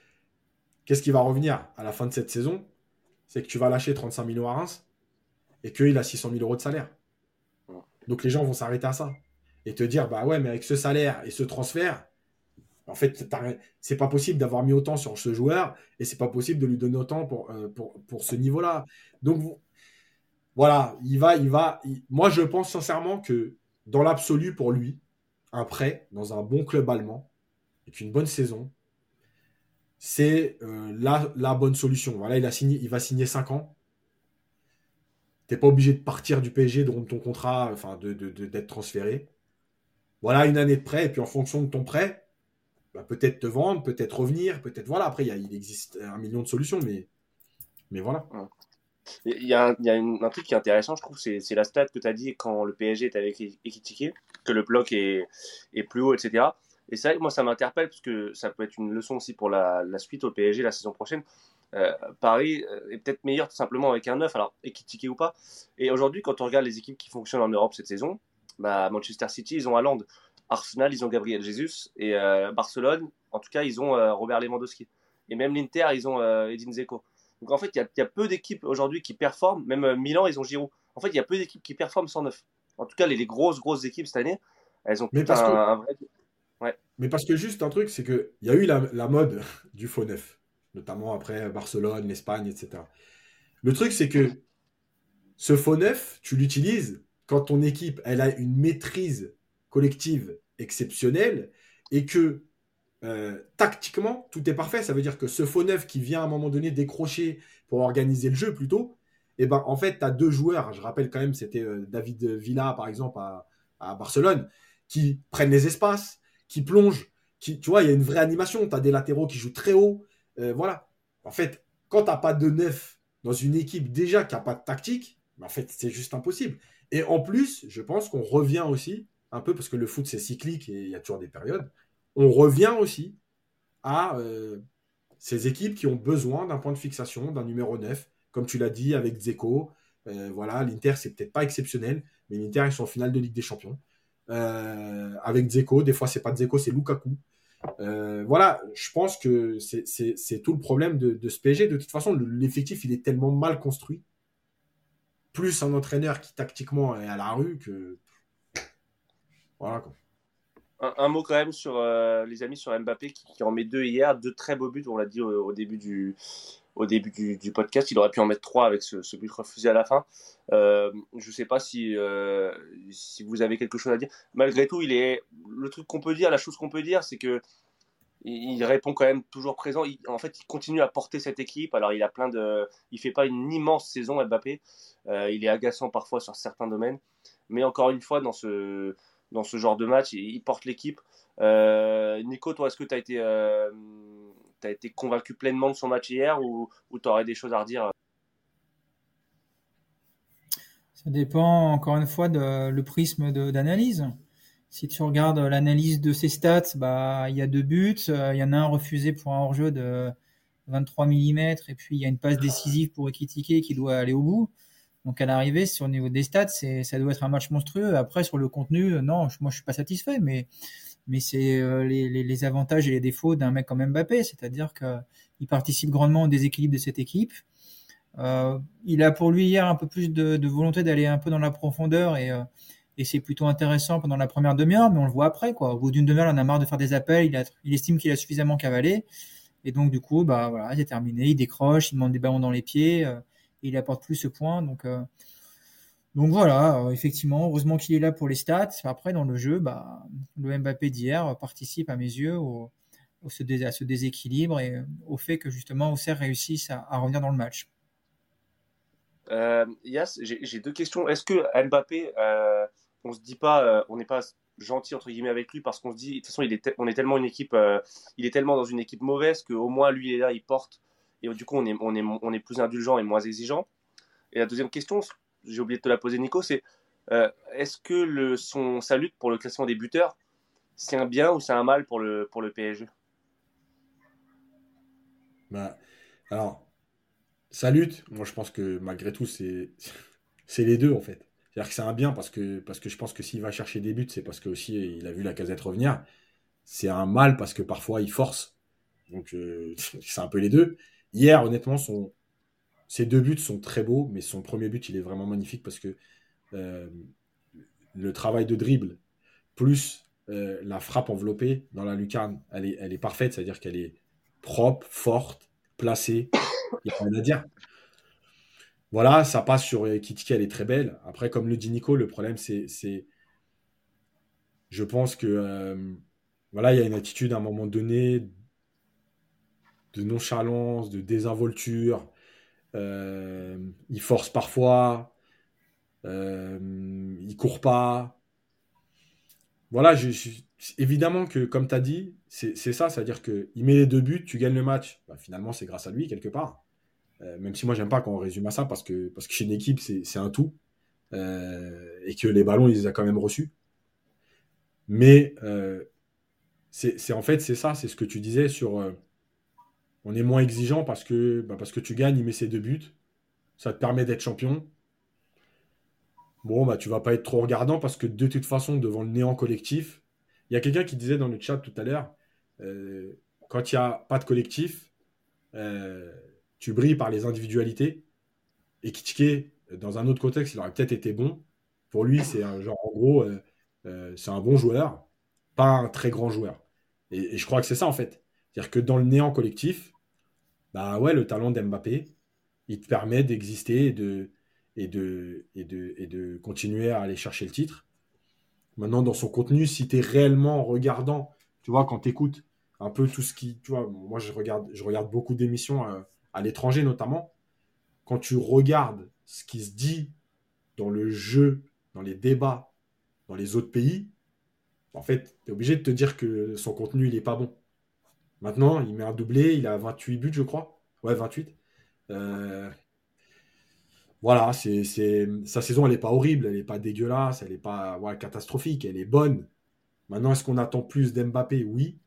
qu'est-ce qui va revenir à la fin de cette saison? C'est que tu vas lâcher 35 millions à Reims et qu'il a 600 000 euros de salaire. Donc les gens vont s'arrêter à ça et te dire bah ouais, mais avec ce salaire et ce transfert, en fait, c'est pas possible d'avoir mis autant sur ce joueur et c'est pas possible de lui donner autant pour, euh, pour, ce niveau-là. Donc voilà, il va, il va. Moi, je pense sincèrement que dans l'absolu pour lui, un prêt dans un bon club allemand avec une bonne saison, c'est euh, la, bonne solution. Voilà, il, a signé, il va signer 5 ans. Tu n'es pas obligé de partir du PSG, de rompre ton contrat, enfin, d'être de, transféré. Voilà, une année de prêt, et puis en fonction de ton prêt, bah, peut-être te vendre, peut-être revenir, peut-être. Voilà, après, il, existe un million de solutions, mais, mais voilà. Il y a, un, a un truc qui est intéressant, je trouve, c'est la stat que tu as dit quand le PSG est avec Ekitike, que le bloc est, est plus haut, etc. Et c'est vrai que moi, ça m'interpelle parce que ça peut être une leçon aussi pour la, suite au PSG la saison prochaine. Euh, Paris euh, est peut-être meilleur tout simplement avec un 9, alors équitiqué ou pas. Et aujourd'hui, quand on regarde les équipes qui fonctionnent en Europe cette saison, bah, Manchester City, ils ont Haaland. Arsenal, ils ont Gabriel Jesus. Et euh, Barcelone, en tout cas, ils ont Robert Lewandowski. Et même l'Inter, ils ont Edin Zeko. Donc en fait, il y, a peu d'équipes aujourd'hui qui performent. Même Milan, ils ont Giroud. En fait, il y a peu d'équipes qui performent sans neuf. En tout cas, les, grosses, grosses équipes cette année, elles ont Mais parce un vrai mais parce que juste un truc, c'est qu'il y a eu la, mode du faux neuf, notamment après Barcelone, l'Espagne, etc. Le truc, c'est que ce faux neuf, tu l'utilises quand ton équipe, elle a une maîtrise collective exceptionnelle et que euh, tactiquement, tout est parfait. Ça veut dire que ce faux neuf qui vient à un moment donné décrocher pour organiser le jeu plutôt, et eh ben, en fait, tu as deux joueurs. Je rappelle quand même, c'était euh, David Villa, par exemple, à, Barcelone, qui prennent les espaces, qui plonge, qui, tu vois, il y a une vraie animation. Tu as des latéraux qui jouent très haut. Euh, voilà. En fait, quand tu pas de neuf dans une équipe déjà qui n'a pas de tactique, ben, en fait, c'est juste impossible. Et en plus, je pense qu'on revient aussi, un peu parce que le foot, c'est cyclique et il y a toujours des périodes, on revient aussi à euh, ces équipes qui ont besoin d'un point de fixation, d'un numéro 9, comme tu l'as dit avec Zeko. Euh, voilà, l'Inter, c'est peut-être pas exceptionnel, mais l'Inter, ils sont en finale de Ligue des Champions. Euh, avec Zeko. Des fois, c'est pas Zeko, c'est Lukaku. Voilà, je pense que c'est tout le problème de, ce PSG. De toute façon, l'effectif, il est tellement mal construit. Plus un entraîneur qui, tactiquement, est à la rue que. Voilà, quoi. Un, mot quand même sur euh, les amis sur Mbappé qui, en met deux hier, deux très beaux buts, on l'a dit au, début du, au début du, podcast. Il aurait pu en mettre trois avec ce, but refusé à la fin. Euh, je ne sais pas si, euh, si vous avez quelque chose à dire. Malgré tout, il est le truc qu'on peut dire, la chose qu'on peut dire, c'est que il répond quand même toujours présent. en fait, il continue à porter cette équipe. Alors, il a plein de, il fait pas une immense saison Mbappé. Euh, il est agaçant parfois sur certains domaines, mais encore une fois, dans ce dans ce genre de match, il, porte l'équipe. Nico, toi, est-ce que tu as été tu as été convaincu pleinement de son match hier ou, tu aurais des choses à redire Ça dépend encore une fois de le prisme d'analyse. Si tu regardes l'analyse de ses stats, bah, il y a deux buts. Il y en a un refusé pour un hors-jeu de 23 mm et puis il y a une passe décisive pour Ekitike qui doit aller au bout. Donc à l'arrivée, sur le niveau des stats, ça doit être un match monstrueux. Après sur le contenu, non, moi je suis pas satisfait, mais c'est euh, les, avantages et les défauts d'un mec comme Mbappé, c'est-à-dire qu'il participe grandement au déséquilibre de cette équipe. Euh, il a pour lui hier un peu plus de, volonté d'aller un peu dans la profondeur et, euh, et c'est plutôt intéressant pendant la première demi-heure, mais on le voit après quoi. Au bout d'une demi-heure, il a marre de faire des appels, il, estime qu'il a suffisamment cavalé et donc, du coup, bah, voilà, c'est terminé. Il décroche, il demande des ballons dans les pieds, euh, il apporte plus ce point. Donc, euh, donc voilà, euh, effectivement, heureusement qu'il est là pour les stats. Après, dans le jeu, bah, le Mbappé d'hier participe à mes yeux au, à ce déséquilibre et au fait que justement Auxerre réussisse à, à revenir dans le match. Yas, j'ai deux questions. Est-ce que Mbappé, on se dit pas, on n'est pas gentil entre guillemets avec lui parce qu'on se dit de toute façon il est on est tellement une équipe euh, il est tellement dans une équipe mauvaise qu'au moins lui il est là il porte. Et du coup on est on est on est plus indulgent et moins exigeant. Et la deuxième question j'ai oublié de te la poser Nico c'est euh, est-ce que son sa lutte pour le classement des buteurs c'est un bien ou c'est un mal pour le pour le PSG bah, alors sa lutte moi je pense que malgré tout c'est c'est les deux en fait c'est-à-dire que c'est un bien parce que, je pense que s'il va chercher des buts, c'est parce que aussi il a vu la casette revenir. C'est un mal parce que parfois il force. Donc euh, c'est un peu les deux. Hier, honnêtement, son, ses deux buts sont très beaux, mais son premier but, il est vraiment magnifique parce que euh, le travail de dribble plus euh, la frappe enveloppée dans la lucarne, elle est, elle est parfaite, c'est-à-dire qu'elle est propre, forte, placée. Il n'y a rien à dire. Voilà, ça passe sur Kitty, elle est très belle. Après, comme le dit Nico, le problème, c'est. Je pense que. Euh, voilà, il y a une attitude à un moment donné de nonchalance, de désinvolture. Euh, il force parfois. Euh, il court pas. Voilà, évidemment que, comme tu as dit, c'est ça, c'est-à-dire qu'il met les deux buts, tu gagnes le match. Bah, finalement, c'est grâce à lui, quelque part. Euh, même si moi, j'aime pas quand on résume à ça, parce que, parce que chez une équipe, c'est un tout. Euh, et que les ballons, il les a quand même reçus. Mais euh, c'est en fait, c'est ça, c'est ce que tu disais sur. on est moins exigeant parce que, bah, parce que tu gagnes, il met ses deux buts. Ça te permet d'être champion. Bon, bah, tu vas pas être trop regardant parce que de toute façon, devant le néant collectif, il y a quelqu'un qui disait dans le chat tout à l'heure, quand il n'y a pas de collectif, tu brilles par les individualités. Et Kitike, dans un autre contexte, il aurait peut-être été bon. Pour lui, c'est un genre, en gros, euh, euh, c'est un bon joueur, pas un très grand joueur. Et, je crois que c'est ça, en fait. C'est-à-dire que dans le néant collectif, bah ouais, le talent d'Mbappé, il te permet d'exister et de, et, de, et, de, et de continuer à aller chercher le titre. Maintenant, dans son contenu, si tu es réellement regardant, tu vois, quand tu écoutes un peu tout ce qui. Tu vois, moi, je regarde, je regarde beaucoup d'émissions. Euh, à l'étranger notamment, quand tu regardes ce qui se dit dans le jeu, dans les débats, dans les autres pays, en fait, tu es obligé de te dire que son contenu, il n'est pas bon. Maintenant, il met un doublé, il a 28 buts, je crois. Ouais, 28. Euh, voilà, sa saison, elle n'est pas horrible, elle n'est pas dégueulasse, elle n'est pas catastrophique, elle est bonne. Maintenant, est-ce qu'on attend plus d'Mbappé? Oui.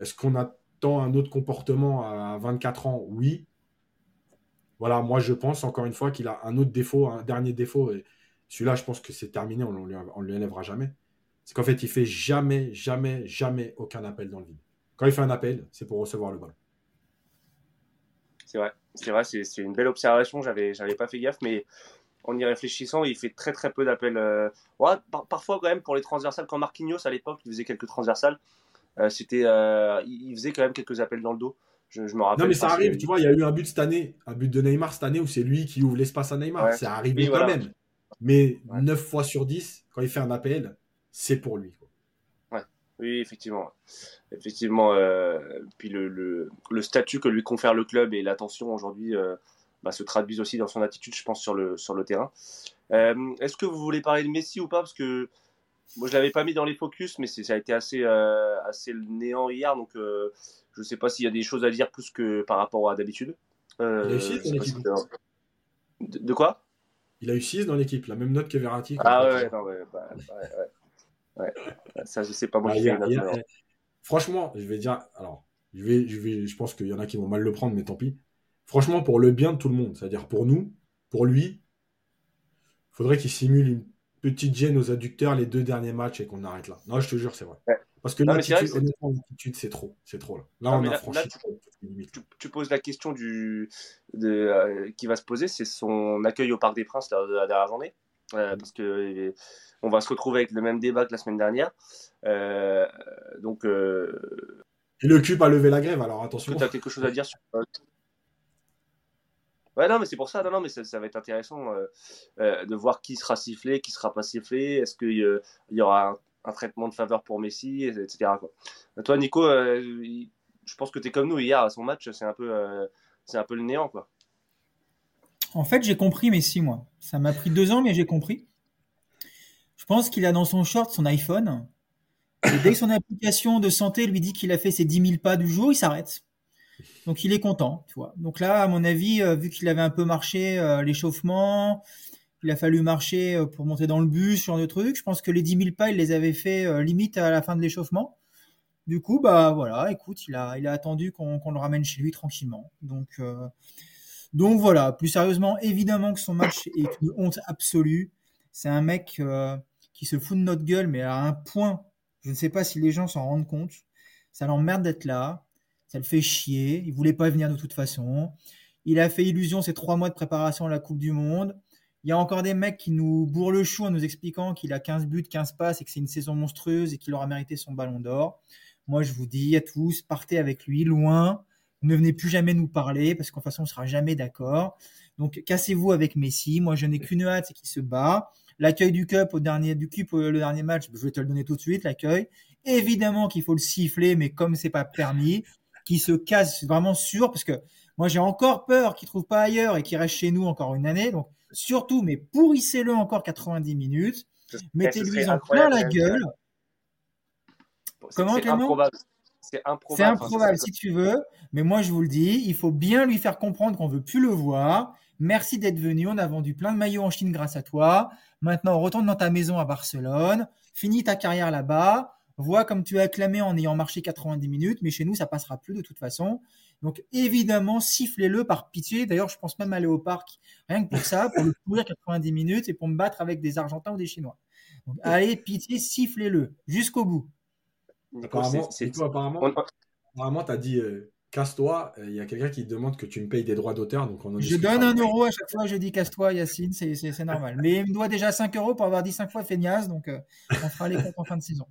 Est-ce qu'on a un autre comportement à 24 ans, oui. Voilà, moi je pense encore une fois qu'il a un autre défaut, un dernier défaut, et celui-là je pense que c'est terminé, on ne lui, élèvera jamais. C'est qu'en fait il fait jamais, jamais, jamais aucun appel dans le vide. Quand il fait un appel, c'est pour recevoir le ballon. C'est vrai, c'est vrai, c'est une belle observation, j'avais pas fait gaffe, mais en y réfléchissant, il fait très très peu d'appels. Euh, parfois quand même pour les transversales, quand Marquinhos à l'époque, il faisait quelques transversales, c'était, euh, il faisait quand même quelques appels dans le dos. Je, me rappelle. Non, mais ça arrive, tu vois, il y a eu un but cette année, un but de Neymar cette année où c'est lui qui ouvre l'espace à Neymar. C'est arrivé quand même. Mais 9 fois sur 10, quand il fait un appel, c'est pour lui. Ouais. Oui, effectivement. Effectivement, euh, puis le, le, statut que lui confère le club et l'attention aujourd'hui bah, se traduisent aussi dans son attitude, je pense, sur le, sur le terrain. Est-ce que vous voulez parler de Messi ou pas? Parce que moi, je l'avais pas mis dans les focus, mais ça a été assez, euh, assez néant hier, donc euh, je sais pas s'il y a des choses à dire plus que par rapport à d'habitude. Euh, il a eu 6 dans l'équipe. De, quoi? Il a eu 6 dans l'équipe, la même note que Verratti. Ah ouais, non, ouais, bah, ouais, Ouais. Ça, je sais pas moi. Bah, franchement, je vais dire. Alors, je, vais, je, vais, je pense qu'il y en a qui vont mal le prendre, mais tant pis. Franchement, pour le bien de tout le monde, c'est-à-dire pour nous, pour lui, il faudrait qu'il simule une petite gêne aux adducteurs les deux derniers matchs et qu'on arrête là. Non, je te jure, c'est vrai. Parce que l'attitude, c'est trop. C'est trop. Là, là on a franchi tu, poses la question du, de, euh, qui va se poser, c'est son accueil au Parc des Princes de la dernière journée. Euh, mm. parce que euh, on va se retrouver avec le même débat que la semaine dernière. donc. Et le cube a levé la grève, alors attention. Tu as quelque chose à dire sur. Ouais, non, mais c'est pour ça, non, non, mais ça, va être intéressant de voir qui sera sifflé, qui sera pas sifflé. Est-ce qu'il y aura un traitement de faveur pour Messi, etc. Toi, Nico, euh, je pense que tu es comme nous hier à son match, c'est un peu, euh, c'est un peu le néant, quoi. En fait, j'ai compris Messi, moi. Ça m'a pris deux ans, mais j'ai compris. Je pense qu'il a dans son short son iPhone. Et dès que son application de santé lui dit qu'il a fait ses 10 000 pas du jour, il s'arrête. Donc il est content, tu vois. Donc là, à mon avis, euh, vu qu'il avait un peu marché l'échauffement, il a fallu marcher euh, pour monter dans le bus, sur de trucs. Je pense que les 10 000 pas, il les avait fait euh, limite à la fin de l'échauffement. Du coup, bah voilà, écoute, il a, attendu qu'on le ramène chez lui tranquillement. Donc, euh, donc voilà, plus sérieusement, évidemment que son match est une honte absolue. C'est un mec qui se fout de notre gueule, mais à un point, je ne sais pas si les gens s'en rendent compte. Ça l'emmerde d'être là, ça le fait chier. Il voulait pas venir de toute façon. Il a fait illusion ces trois mois de préparation à la Coupe du Monde. Il y a encore des mecs qui nous bourrent le chou en nous expliquant qu'il a 15 buts, 15 passes et que c'est une saison monstrueuse et qu'il aura mérité son ballon d'or. Moi, je vous dis à tous, partez avec lui loin. Ne venez plus jamais nous parler parce qu'en façon, on sera jamais d'accord. Donc, cassez-vous avec Messi. Moi, je n'ai qu'une hâte, c'est qu'il se bat. L'accueil du cup au dernier, du cup, le dernier match, je vais te le donner tout de suite, l'accueil. Évidemment qu'il faut le siffler, mais comme c'est pas permis, qu'il se casse vraiment sûr parce que moi, j'ai encore peur qu'il trouve pas ailleurs et qu'il reste chez nous encore une année. Donc, Surtout, mais pourrissez-le encore 90 minutes. Mettez-lui en plein la gueule. Comment, C'est improbable. C'est improbable, si tu veux. Mais moi, je vous le dis, il faut bien lui faire comprendre qu'on veut plus le voir. Merci d'être venu. On a vendu plein de maillots en Chine grâce à toi. Maintenant, retourne dans ta maison à Barcelone. Finis ta carrière là-bas. Vois comme tu as acclamé en ayant marché 90 minutes. Mais chez nous, ça passera plus de toute façon. Donc évidemment, sifflez-le par pitié. D'ailleurs, je pense même aller au parc, rien que pour ça, pour le courir 90 minutes et pour me battre avec des Argentins ou des Chinois. Donc allez, pitié, sifflez-le jusqu'au bout. Apparemment, apparemment, tu as dit euh, casse-toi. Il y a quelqu'un qui demande que tu me payes des droits d'auteur. Donc on je donne un euro à chaque fois je dis casse-toi, Yacine, c'est normal. Mais il me doit déjà 5 euros pour avoir dit 5 fois feignasse. Donc euh, on fera les comptes en fin de saison.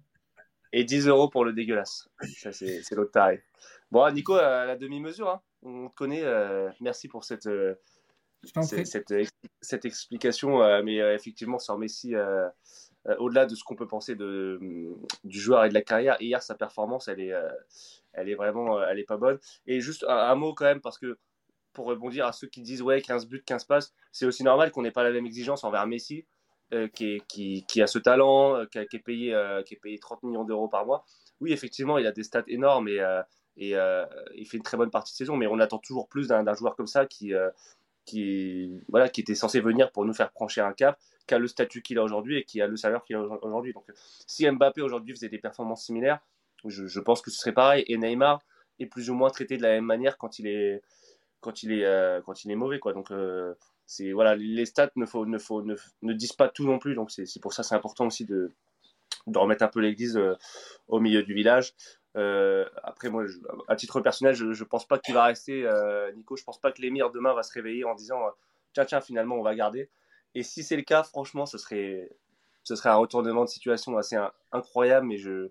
Et 10 euros pour le dégueulasse. Ça, c'est l'autre taré. Bon, Nico, à la demi-mesure, hein. on te connaît. Euh, merci pour cette, euh, cette, cette, explication. Euh, mais effectivement, sur Messi, au-delà de ce qu'on peut penser de, du joueur et de la carrière, hier, sa performance, elle est, elle est vraiment elle est pas bonne. Et juste un, mot quand même, parce que pour rebondir à ceux qui disent ouais, 15 buts, 15 passes, c'est aussi normal qu'on n'ait pas la même exigence envers Messi. Qui, qui, a ce talent, qui, est payé, qui est payé 30 millions d'euros par mois. Oui, effectivement, il a des stats énormes et, euh, il fait une très bonne partie de saison, mais on attend toujours plus d'un joueur comme ça qui, euh, voilà, qui était censé venir pour nous faire franchir un cap, qui a le statut qu'il a aujourd'hui et qui a le salaire qu'il a aujourd'hui. Donc, si Mbappé aujourd'hui faisait des performances similaires, je, pense que ce serait pareil. Et Neymar est plus ou moins traité de la même manière quand il est, quand il est, euh, quand il est mauvais. Quoi. Donc, c'est, voilà, les stats ne, faut, ne, disent pas tout non plus. Donc, c'est pour ça c'est important aussi de, remettre un peu l'église au milieu du village. Euh, après, moi, à titre personnel, je ne pense pas qu'il va rester, euh, Nico. Je pense pas que l'émir demain va se réveiller en disant euh, tiens, tiens, finalement, on va garder. Et si c'est le cas, franchement, ce serait, un retournement de situation assez incroyable, mais je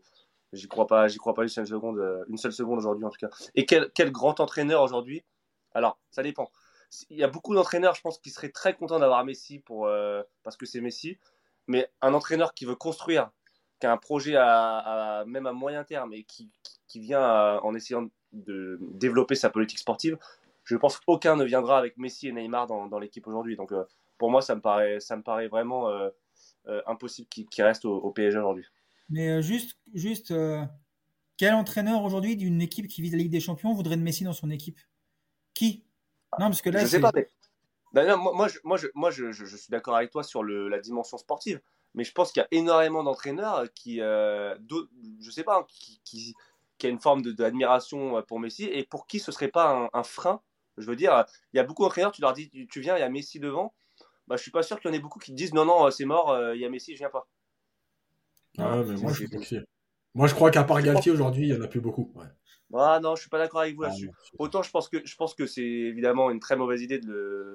j'y crois pas, j'y crois pas une seule seconde, une seule seconde aujourd'hui en tout cas. Et quel grand entraîneur aujourd'hui? Alors, ça dépend. Il y a beaucoup d'entraîneurs, je pense, qui seraient très contents d'avoir Messi pour, parce que c'est Messi. Mais un entraîneur qui veut construire qui a un projet à, même à moyen terme et qui, vient en essayant de développer sa politique sportive, je pense qu'aucun ne viendra avec Messi et Neymar dans, l'équipe aujourd'hui. Donc euh, pour moi, ça me paraît, ça me paraît vraiment euh, euh, impossible qu'il reste au, PSG aujourd'hui. Mais juste, juste quel entraîneur aujourd'hui d'une équipe qui vise la Ligue des Champions voudrait de Messi dans son équipe? Qui? Non, parce que là, je sais pas. moi, moi, je, moi, je, moi je, je, suis d'accord avec toi sur le, la dimension sportive. mais je pense qu'il y a énormément d'entraîneurs qui, euh, je sais pas, qui, qui, qui, a une forme d'admiration pour Messi et pour qui ce serait pas un, frein. Je veux dire, il y a beaucoup d'entraîneurs, tu leur dis, tu viens, il y a Messi devant. Bah, je suis pas sûr qu'il y en ait beaucoup qui te disent non, non, c'est mort, il y a Messi, je viens pas. Ah, mais moi, je, moi, je crois qu'à part Galtier aujourd'hui, il y en a plus beaucoup. Ouais. Ah non, je suis pas d'accord avec vous ah, là-dessus. Autant je pense que je pense que c'est évidemment une très mauvaise idée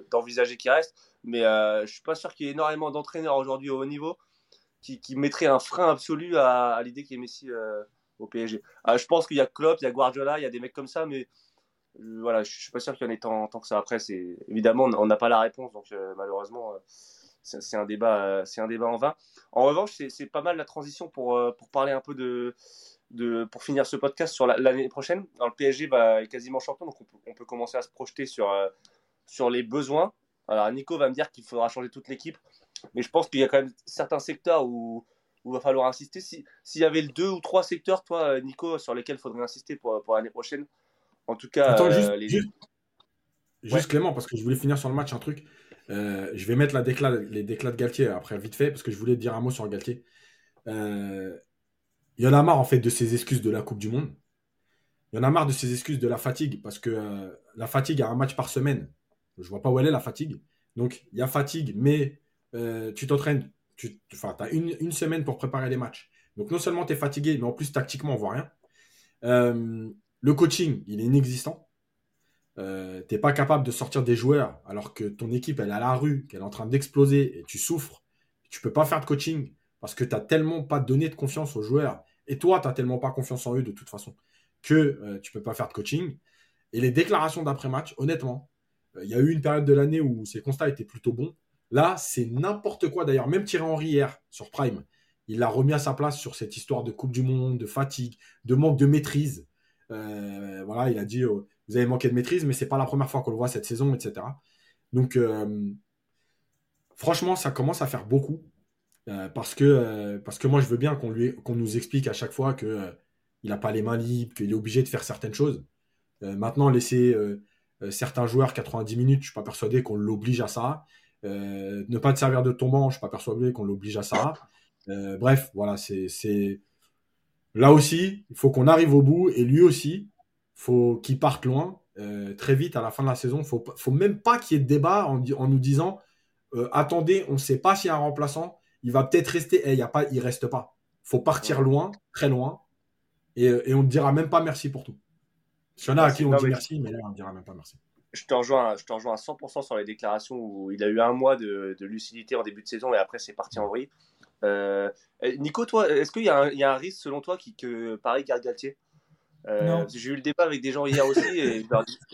d'envisager qu'il reste, mais euh, je suis pas sûr qu'il y ait énormément d'entraîneurs aujourd'hui au haut niveau qui, qui mettraient un frein absolu à, l'idée qu'il y ait Messi euh, au PSG. Ah, je pense qu'il y a Klopp, il y a Guardiola, il y a des mecs comme ça, mais euh, voilà, je, suis pas sûr qu'il y en ait tant, tant que ça. Après, c'est évidemment on n'a pas la réponse, donc euh, malheureusement c'est un débat, c'est un débat en vain. En revanche, c'est pas mal la transition pour pour parler un peu de de, pour finir ce podcast sur l'année prochaine. le PSG va, est quasiment champion, donc on peut, commencer à se projeter sur, euh, sur les besoins. Alors Nico va me dire qu'il faudra changer toute l'équipe, mais je pense qu'il y a quand même certains secteurs où il va falloir insister. S'il y avait deux ou trois secteurs, toi, Nico, sur lesquels il faudrait insister pour, pour l'année prochaine, en tout cas, juste, euh, juste, Clément, parce que je voulais finir sur le match un truc. Euh, je vais mettre la déclat, les déclats de Galtier après vite fait, parce que je voulais dire un mot sur Galtier. Euh, il y en a marre en fait de ces excuses de la Coupe du Monde. Il y en a marre de ces excuses de la fatigue parce que euh, la fatigue a un match par semaine. Je vois pas où elle est la fatigue. Donc il y a fatigue, mais euh, tu t'entraînes, tu as une, semaine pour préparer les matchs. Donc non seulement tu es fatigué, mais en plus tactiquement on voit rien. Euh, le coaching, il est inexistant. Euh, t'es pas capable de sortir des joueurs alors que ton équipe elle est à la rue, qu'elle est en train d'exploser et tu souffres. Tu peux pas faire de coaching parce que tu n'as tellement pas donné de confiance aux joueurs et toi, tu n'as tellement pas confiance en eux de toute façon que euh, tu peux pas faire de coaching. Et les déclarations d'après-match, honnêtement, euh, il y a eu une période de l'année où ces constats étaient plutôt bons. Là, c'est n'importe quoi. D'ailleurs, même Thierry Henry hier sur Prime, il l'a remis à sa place sur cette histoire de Coupe du Monde, de fatigue, de manque de maîtrise. Euh, voilà, il a dit vous avez manqué de maîtrise, mais c'est pas la première fois qu'on le voit cette saison, etc. Donc, franchement, ça commence à faire beaucoup. Euh, parce, que, euh, parce que moi, je veux bien qu'on qu'on nous explique à chaque fois qu'il euh, n'a pas les mains libres, qu'il est obligé de faire certaines choses. maintenant, laisser certains joueurs 90 minutes, je ne suis pas persuadé qu'on l'oblige à ça. ne pas te servir de ton je ne suis pas persuadé qu'on l'oblige à ça. bref, voilà, c'est. Là aussi, il faut qu'on arrive au bout et lui aussi, faut qu'il parte loin très vite à la fin de la saison. Il ne faut même pas qu'il y ait de débat en nous disant attendez, on ne sait pas s'il y a un remplaçant il va peut-être rester. et eh, il y a pas, il reste pas. faut partir loin, très loin, et, on ne dira même pas merci pour tout. Il y en a à qui on dit merci, mais là, on ne dira même pas merci. Je te, rejoins, je te rejoins à 100% sur les déclarations où il a eu un mois de, lucidité en début de saison et après c'est parti en vrille. Euh, Nico, toi, est-ce qu'il y, y, a un risque selon toi qui, que Paris garde Galtier? Euh, J'ai eu le débat avec des gens hier aussi. Et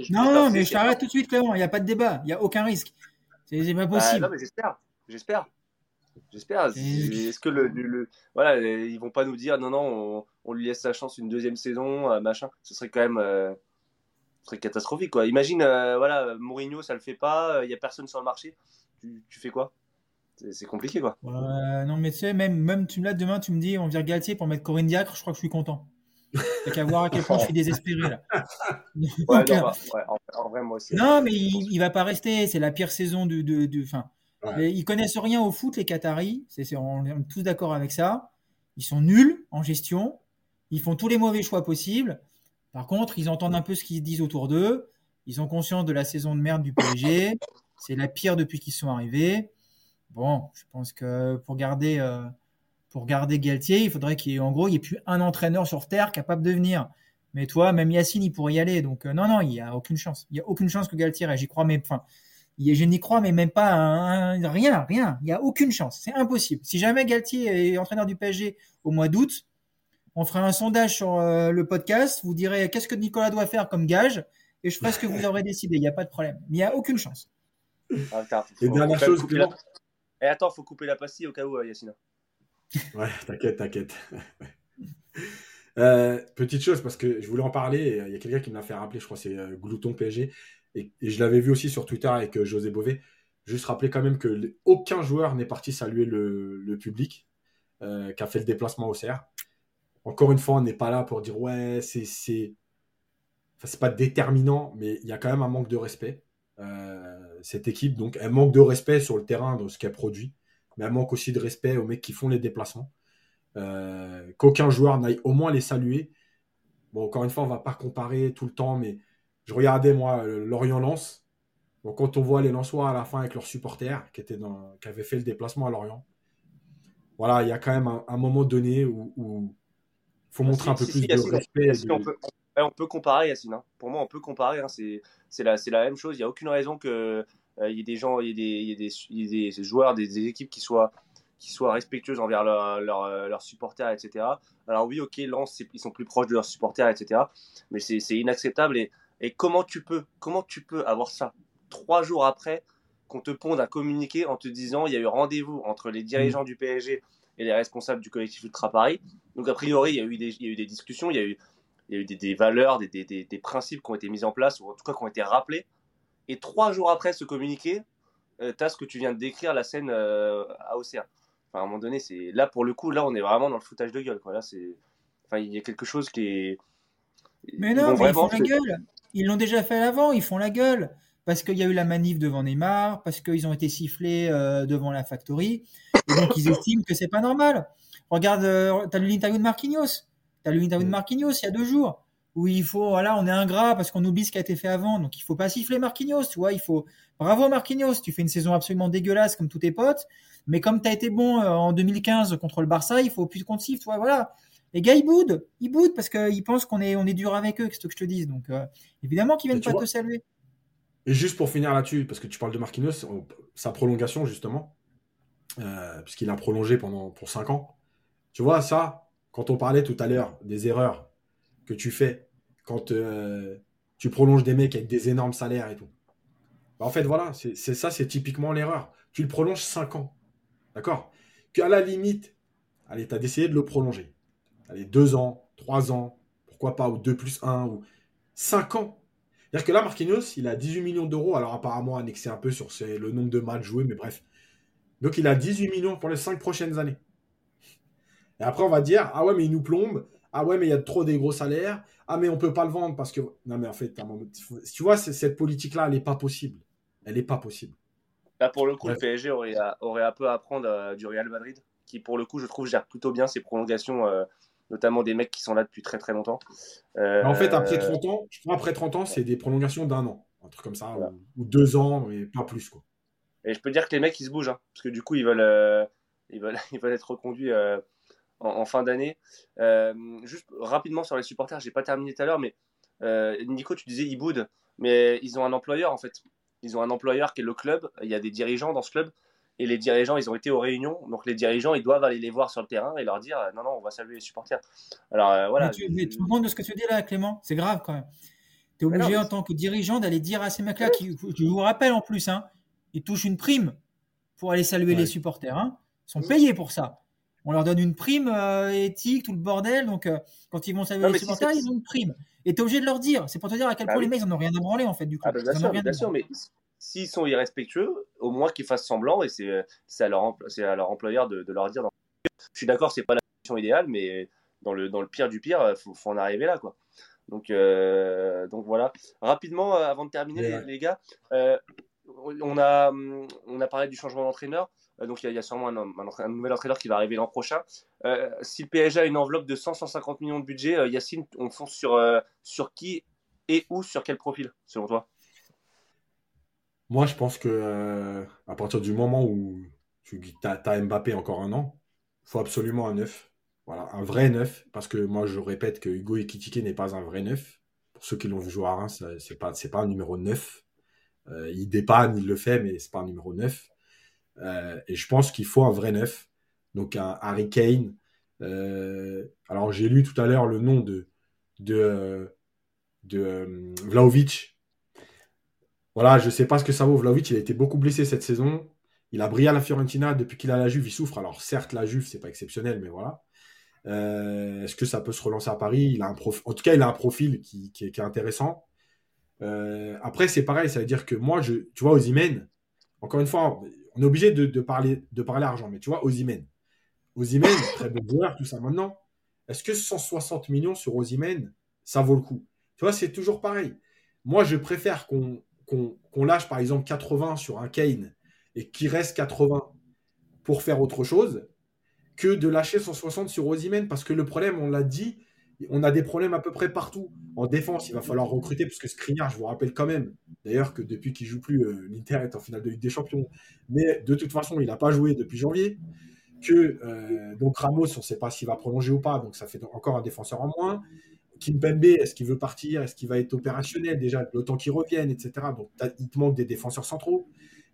non, non, mais je t'arrête tout de suite, Clément. Il n'y a pas de débat. Il n'y a aucun risque. C'est pas bah, possible. non, mais j'espère. J'espère. J'espère. Est-ce que le, voilà, ils vont pas nous dire non non, on, lui laisse sa chance une deuxième saison, euh, machin. Ce serait quand même, euh, serait catastrophique quoi. Imagine, euh, voilà, Mourinho ça le fait pas, il y a personne sur le marché. Tu, fais quoi? C'est compliqué quoi. non mais tu sais, même même tu me demain, tu me dis on vire Galtier pour mettre Corinne Diacre, je crois que je suis content. T'as qu'à voir à quel point je suis désespéré là. ouais, non, en, vrai, moi aussi. Non mais il, il va pas rester. C'est la pire saison du, de, de, fin, ils connaissent rien au foot, les Qataris. On est tous d'accord avec ça. Ils sont nuls en gestion. Ils font tous les mauvais choix possibles. Par contre, ils entendent un peu ce qu'ils disent autour d'eux. Ils ont conscience de la saison de merde du PSG. C'est la pire depuis qu'ils sont arrivés. Bon, je pense que pour garder, euh, pour garder Galtier, il faudrait qu'il gros, il n'y ait plus un entraîneur sur Terre capable de venir. Mais toi, même Yacine, il pourrait y aller. Donc, euh, non, non, il n'y a aucune chance. Il n'y a aucune chance que Galtier, j'y crois, mais enfin, je n'y crois, mais même pas rien, rien. Il n'y a aucune chance. C'est impossible. Si jamais Galtier est entraîneur du PSG au mois d'août, on fera un sondage sur euh, le podcast. Vous direz qu'est-ce que Nicolas doit faire comme gage? Et je ferai ce que vous aurez décidé. Il n'y a pas de problème. Mais il n'y a aucune chance. Et dernière chose, la... Et attends, faut couper la pastille au cas où, euh, Yacine. Ouais, t'inquiète, t'inquiète. Euh, petite chose, parce que je voulais en parler. Il y a quelqu'un qui me l'a fait rappeler, je crois, c'est Glouton PSG et, je l'avais vu aussi sur Twitter avec euh, José Bové, juste rappeler quand même que aucun joueur n'est parti saluer le, public euh, qui a fait le déplacement au CR. Encore une fois, on n'est pas là pour dire ouais, c'est c'est pas déterminant, mais il y a quand même un manque de respect. Euh, cette équipe, donc, elle manque de respect sur le terrain de ce qu'elle produit. mais elle manque aussi de respect aux mecs qui font les déplacements. Qu'aucun joueur n'aille au moins les saluer. Bon, encore une fois, on va pas comparer tout le temps, mais je regardais moi Lorient-Lens. Donc quand on voit les Lensois à la fin avec leurs supporters qui, étaient dans, qui avaient fait le déplacement à Lorient, voilà, il y a quand même un, moment donné où il faut ah, montrer un peu plus de respect. on, peut, on, peut, comparer, Yacine. Hein. Pour moi, on peut comparer. Hein. C'est la, la même chose. Il n'y a aucune raison qu'il euh, y ait des gens, il y ait des, y ait des, joueurs, des, équipes qui soient qui soient respectueuses envers leurs leur, supporters, etc. Alors oui, ok, Lens, ils sont plus proches de leurs supporters, etc. Mais c'est inacceptable. Et, et, comment tu peux, comment tu peux avoir ça trois jours après qu'on te ponde un communiqué en te disant il y a eu rendez-vous entre les dirigeants mm. du PSG et les responsables du collectif Ultra Paris. Donc, a priori, il y a eu des, il y a eu des discussions, il y a eu, il y a eu des, des valeurs, des, principes qui ont été mis en place, ou en tout cas qui ont été rappelés. Et trois jours après ce communiqué, euh, tu as ce que tu viens de décrire, la scène euh, à Auxerre. Enfin, à un moment donné, c'est là pour le coup, là on est vraiment dans le foutage de gueule. Quoi. Là, c'est, enfin, il y a quelque chose qui est. Mais non, mais ils font la gueule. Ils l'ont déjà fait avant, ils font la gueule. Parce qu'il y a eu la manif devant Neymar, parce qu'ils ont été sifflés euh, devant la factory. Et donc, ils estiment que c'est pas normal. Regarde, euh, tu as lu l'interview de Marquinhos? Tu as lu l'interview de mm. Marquinhos il y a deux jours. Où il faut, voilà, on est ingrat parce qu'on oublie ce qui a été fait avant. Donc, il faut pas siffler Marquinhos, tu vois. Il faut, bravo Marquinhos. Tu fais une saison absolument dégueulasse comme tous tes potes. Mais comme tu as été bon euh, en 2015 contre le Barça, il faut plus qu'on te siffle, tu vois, voilà. Les gars, ils boudent. Ils boudent parce qu'ils pensent qu'on est, on est dur avec eux, qu'est-ce que je te dise. Donc, euh, évidemment qu'ils viennent pas te saluer. Et juste pour finir là-dessus, parce que tu parles de Marquinhos, sa prolongation, justement, euh, puisqu'il a prolongé pendant pour 5 ans. Tu vois, ça, quand on parlait tout à l'heure des erreurs que tu fais quand euh, tu prolonges des mecs avec des énormes salaires et tout. Bah, en fait, voilà, c'est ça, c'est typiquement l'erreur. Tu le prolonges 5 ans. D'accord? Qu'à la limite, allez, tu as décidé de le prolonger. Allez, 2 ans, 3 ans, pourquoi pas, ou 2 plus 1, ou 5 ans. C'est-à-dire que là, Marquinhos, il a 18 millions d'euros, alors apparemment annexé un peu sur le nombre de matchs joués, mais bref. Donc il a 18 millions pour les 5 prochaines années. Et après, on va dire, ah ouais, mais il nous plombe. Ah ouais, mais il y a trop des gros salaires. Ah, mais on peut pas le vendre parce que. Non, mais en fait, tu vois, cette politique-là, elle n'est pas possible. Elle n'est pas possible. Là, pour le coup, le PSG aurait, aurait un peu à apprendre euh, du Real Madrid, qui, pour le coup, je trouve, gère plutôt bien ses prolongations, euh, notamment des mecs qui sont là depuis très très longtemps. en fait, après 30 euh, ans, je crois après 30 ans, c'est des prolongations d'un an, un truc comme ça, ou, deux ans, mais pas plus. Quoi. Et je peux dire que les mecs, ils se bougent, hein, parce que du coup, ils veulent, ils veulent, ils veulent être reconduits en, fin d'année. Euh, juste rapidement sur les supporters, j'ai pas terminé tout à l'heure, mais euh, Nico, tu disais Iboud, mais ils ont un employeur en fait. Ils ont un employeur qui est le club. Il y a des dirigeants dans ce club. Et les dirigeants, ils ont été aux réunions. Donc les dirigeants, ils doivent aller les voir sur le terrain et leur dire non, non, on va saluer les supporters. Alors euh, voilà. Mais tu, me de ce que tu dis là, Clément? C'est grave quand même. Tu es obligé en tant que dirigeant d'aller dire à ces mecs-là, qui, je vous rappelle en plus, hein, ils touchent une prime pour aller saluer les supporters. Hein. Ils sont payés pour ça on leur donne une prime euh, éthique, tout le bordel. Donc, euh, quand ils vont saluer les supporters, ils ont une prime. Et tu es obligé de leur dire. C'est pour te dire à quel bah point les mecs, ils n'en ont rien à branler, en fait, du coup. Ah bah, bien sûr, mais s'ils sont irrespectueux, au moins qu'ils fassent semblant, et c'est à, leur, à leur employeur de, leur dire. Je suis d'accord, c'est pas la solution idéale, mais dans le, dans le pire du pire, il faut, en arriver là, quoi. Donc, euh, donc voilà. Rapidement, avant de terminer, les, gars, on, a, on a parlé du changement d'entraîneur. Euh, donc il y, a sûrement un, nouvel entraîneur qui va arriver l'an prochain. Euh, si le PSG a une enveloppe de 100-150 millions de budget, euh, Yacine, on fonce sur, sur qui et où, sur quel profil, selon toi? Moi, je pense que à partir du moment où tu as, Mbappé encore un an, il faut absolument un neuf. Voilà, un vrai neuf, parce que moi je répète que Hugo Ekitike n'est pas un vrai neuf. Pour ceux qui l'ont vu jouer à Reims, c'est pas, pas un numéro 9. il dépanne, il le fait, mais c'est pas un numéro 9. Euh, et je pense qu'il faut un vrai neuf. Donc un Harry Kane. Euh, alors j'ai lu tout à l'heure le nom de, de, de euh, Vlaovic. Voilà, je ne sais pas ce que ça vaut. Vlaovic, il a été beaucoup blessé cette saison. Il a brillé à la Fiorentina depuis qu'il a la Juve. Il souffre. Alors certes, la Juve, c'est pas exceptionnel, mais voilà. Est-ce que ça peut se relancer à Paris? Il a un En tout cas, il a un profil qui, est, intéressant. après, c'est pareil. Ça veut dire que moi, je, tu vois, Imen, encore une fois, on est obligé de, parler, de parler argent. Mais tu vois, Ozymen. Ozymen, très bon joueur, tout ça. Maintenant, est-ce que 160 millions sur Ozymen, ça vaut le coup? Tu vois, c'est toujours pareil. Moi, je préfère qu'on lâche, par exemple, 80 sur un Kane et qu'il reste 80 pour faire autre chose que de lâcher 160 sur Osimhen. Parce que le problème, on l'a dit, on a des problèmes à peu près partout. En défense, il va falloir recruter, parce que Skriniar, je vous rappelle quand même, d'ailleurs que depuis qu'il joue plus, euh, l'Inter est en finale de Ligue des Champions. Mais de toute façon, il n'a pas joué depuis janvier. Que euh, donc Ramos, on ne sait pas s'il va prolonger ou pas, donc ça fait encore un défenseur en moins. Kimpembe, est-ce qu'il veut partir? Est-ce qu'il va être opérationnel? Déjà Le temps qu'il revienne, etc. Donc il te manque des défenseurs centraux.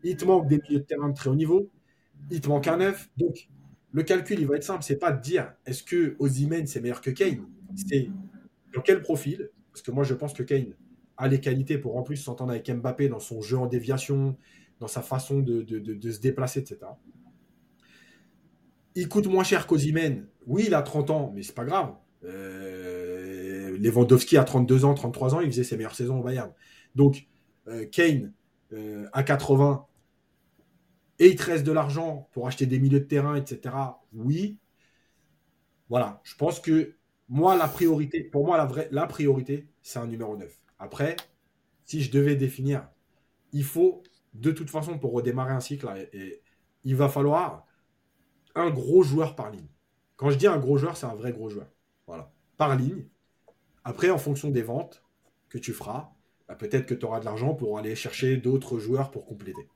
Il te manque des milieux de terrain de très haut niveau. Il te manque un neuf. Donc le calcul, il va être simple. C'est pas de dire est-ce que Ozymen c'est meilleur que Kane? C'est dans quel profil? Parce que moi, je pense que Kane a les qualités pour en plus s'entendre avec Mbappé dans son jeu en déviation, dans sa façon de, se déplacer, etc. Il coûte moins cher qu'Ozymen. Oui, il a 30 ans, mais c'est pas grave. Euh, Lewandowski a 32 ans, 33 ans, il faisait ses meilleures saisons au Bayern. Donc, euh, Kane euh, à 80, et il te reste de l'argent pour acheter des milieux de terrain, etc. Oui. Voilà, je pense que moi, la priorité, pour moi, la, vraie, la priorité, c'est un numéro 9. Après, si je devais définir, il faut, de toute façon, pour redémarrer un cycle, il va falloir un gros joueur par ligne. Quand je dis un gros joueur, c'est un vrai gros joueur. Voilà. Par ligne. Après, en fonction des ventes que tu feras, bah, peut-être que tu auras de l'argent pour aller chercher d'autres joueurs pour compléter.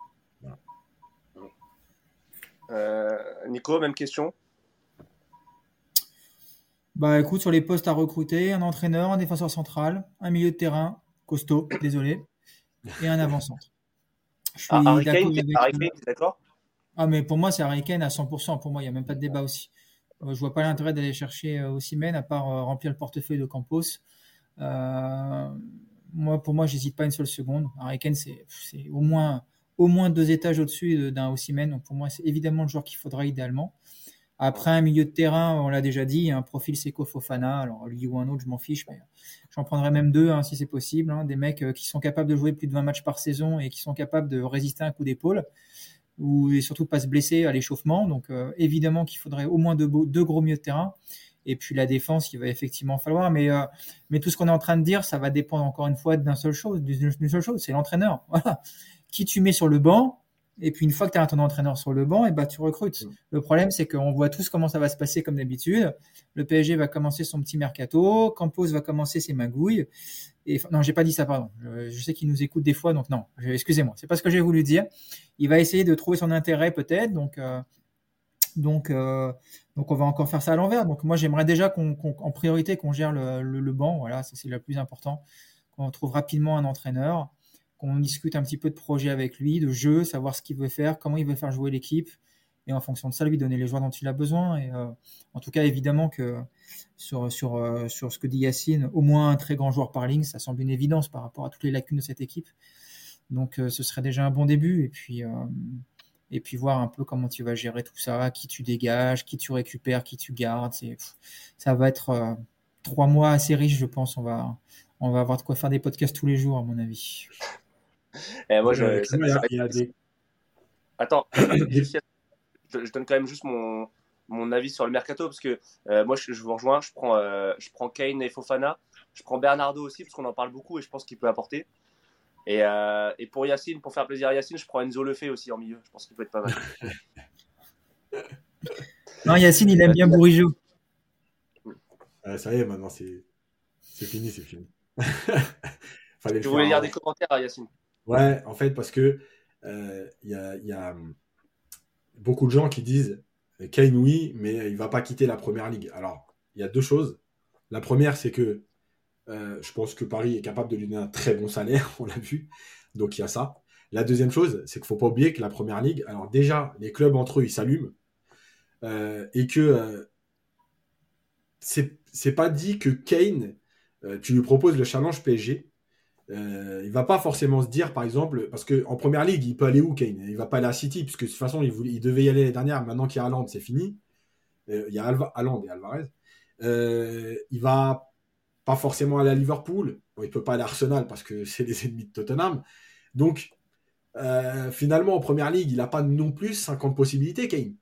Euh, Nico, même question? Bah écoute, sur les postes à recruter, un entraîneur, un défenseur central, un milieu de terrain, costaud, désolé, et un avant-centre. Je suis ah, d'accord Ah mais pour moi c'est Harry Kane à 100%, pour moi il n'y a même pas de débat aussi. Je je vois pas l'intérêt d'aller chercher euh, Ossimène à part euh, remplir le portefeuille de Campos. Euh, moi, pour moi, j'hésite pas une seule seconde. Kane, c'est au moins, deux étages au-dessus d'un Ossimène. Donc pour moi, c'est évidemment le joueur qu'il faudra idéalement. Après, un milieu de terrain, on l'a déjà dit, un profil Seco Fofana. Alors, lui ou un autre, je m'en fiche, mais j'en prendrai même deux hein, si c'est possible. Hein. des mecs euh, qui sont capables de jouer plus de 20 matchs par saison et qui sont capables de résister à un coup d'épaule ou et surtout pas se blesser à l'échauffement. Donc, euh, évidemment qu'il faudrait au moins deux, deux, gros milieux de terrain. Et puis la défense, il va effectivement falloir. Mais, euh, mais tout ce qu'on est en train de dire, ça va dépendre encore une fois d'une seule chose, d'une seule chose, c'est l'entraîneur. Voilà. Qui tu mets sur le banc, et puis une fois que tu as ton entraîneur sur le banc, et bah tu recrutes. Mm. Le problème, c'est qu'on voit tous comment ça va se passer comme d'habitude. Le PSG va commencer son petit mercato, Campos va commencer ses magouilles. Et non, j'ai pas dit ça, pardon. Je, sais qu'il nous écoute des fois, donc non. Excusez-moi, c'est pas ce que j'ai voulu dire. Il va essayer de trouver son intérêt peut-être, donc euh, donc euh, donc on va encore faire ça à l'envers. Donc moi, j'aimerais déjà qu'on, en priorité qu'on gère le, le, le banc. Voilà, ça c'est le plus important. Qu'on trouve rapidement un entraîneur qu'on discute un petit peu de projet avec lui, de jeu, savoir ce qu'il veut faire, comment il veut faire jouer l'équipe, et en fonction de ça, lui donner les joueurs dont il a besoin. Euh, en tout cas, évidemment que euh, sur ce que dit Yacine, au moins un très grand joueur par ligne, ça semble une évidence par rapport à toutes les lacunes de cette équipe. Donc euh, ce serait déjà un bon début. Et puis, et puis voir un peu comment tu vas gérer tout ça, qui tu dégages, qui tu récupères, qui tu gardes. ça va être trois mois assez riches, je pense. On va, on va avoir de quoi faire des podcasts tous les jours, à mon avis. Et moi, je, Attends, je, donne quand même juste mon, mon avis sur le mercato parce que euh, moi, je, vous rejoins. Je prends, euh, je prends Kane et Fofana. Je prends Bernardo aussi parce qu'on en parle beaucoup et je pense qu'il peut apporter. Et, euh, et, pour Yacine, pour faire plaisir à Yacine, je prends Enzo Lefebvre aussi en milieu. Je pense qu'il peut être pas mal. non, Yacine, il aime bien Bourigeau. ça y est, maintenant, c'est fini, c'est fini. tu voulais lire des commentaires, Yacine? Ouais, en fait, parce que il euh, y, a, hum, beaucoup de gens qui disent Kane, oui, mais il va pas quitter la première ligue. Alors, il y a deux choses. La première, c'est que euh, je pense que Paris est capable de lui donner un très bon salaire, on l'a vu. Donc, il y a ça. La deuxième chose, c'est qu'il faut pas oublier que la première ligue, alors déjà, les clubs entre eux, ils s'allument. Euh, et que c'est pas dit que Kane, tu lui proposes le challenge PSG euh, il va pas forcément se dire, par exemple, parce qu'en première ligue, il peut aller où, Kane? Il va pas aller à City, puisque de toute façon, il, il devait y aller l'année dernière. Maintenant qu'il y a Haaland, c'est fini. Euh, il y a Alva, et Alvarez. Euh, il va pas forcément aller à Liverpool. Bon, il peut pas aller à Arsenal parce que c'est les ennemis de Tottenham. Donc, euh, finalement, en première ligue, il n'a pas non plus 50 possibilités, Kane.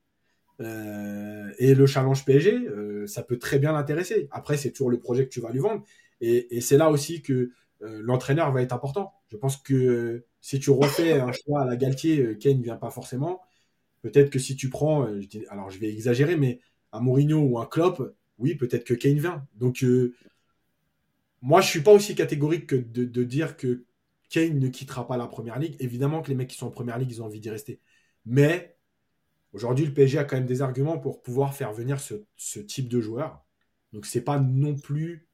Euh, et le challenge PSG, ça peut très bien l'intéresser. Après, c'est toujours le projet que tu vas lui vendre. Et c'est là aussi que euh, l'entraîneur va être important. Je pense que si tu refais un choix à la Galtier, euh, Kane ne vient pas forcément. Peut-être que si tu prends, euh, alors je vais exagérer, mais un Mourinho ou un Klopp, oui, peut-être que Kane vient. Donc, moi, je suis pas aussi catégorique que de, dire que Kane ne quittera pas la première ligue. Évidemment que les mecs qui sont en première ligue, ils ont envie d'y rester. Mais aujourd'hui, le PSG a quand même des arguments pour pouvoir faire venir ce, type de joueur. Donc, c'est pas non plus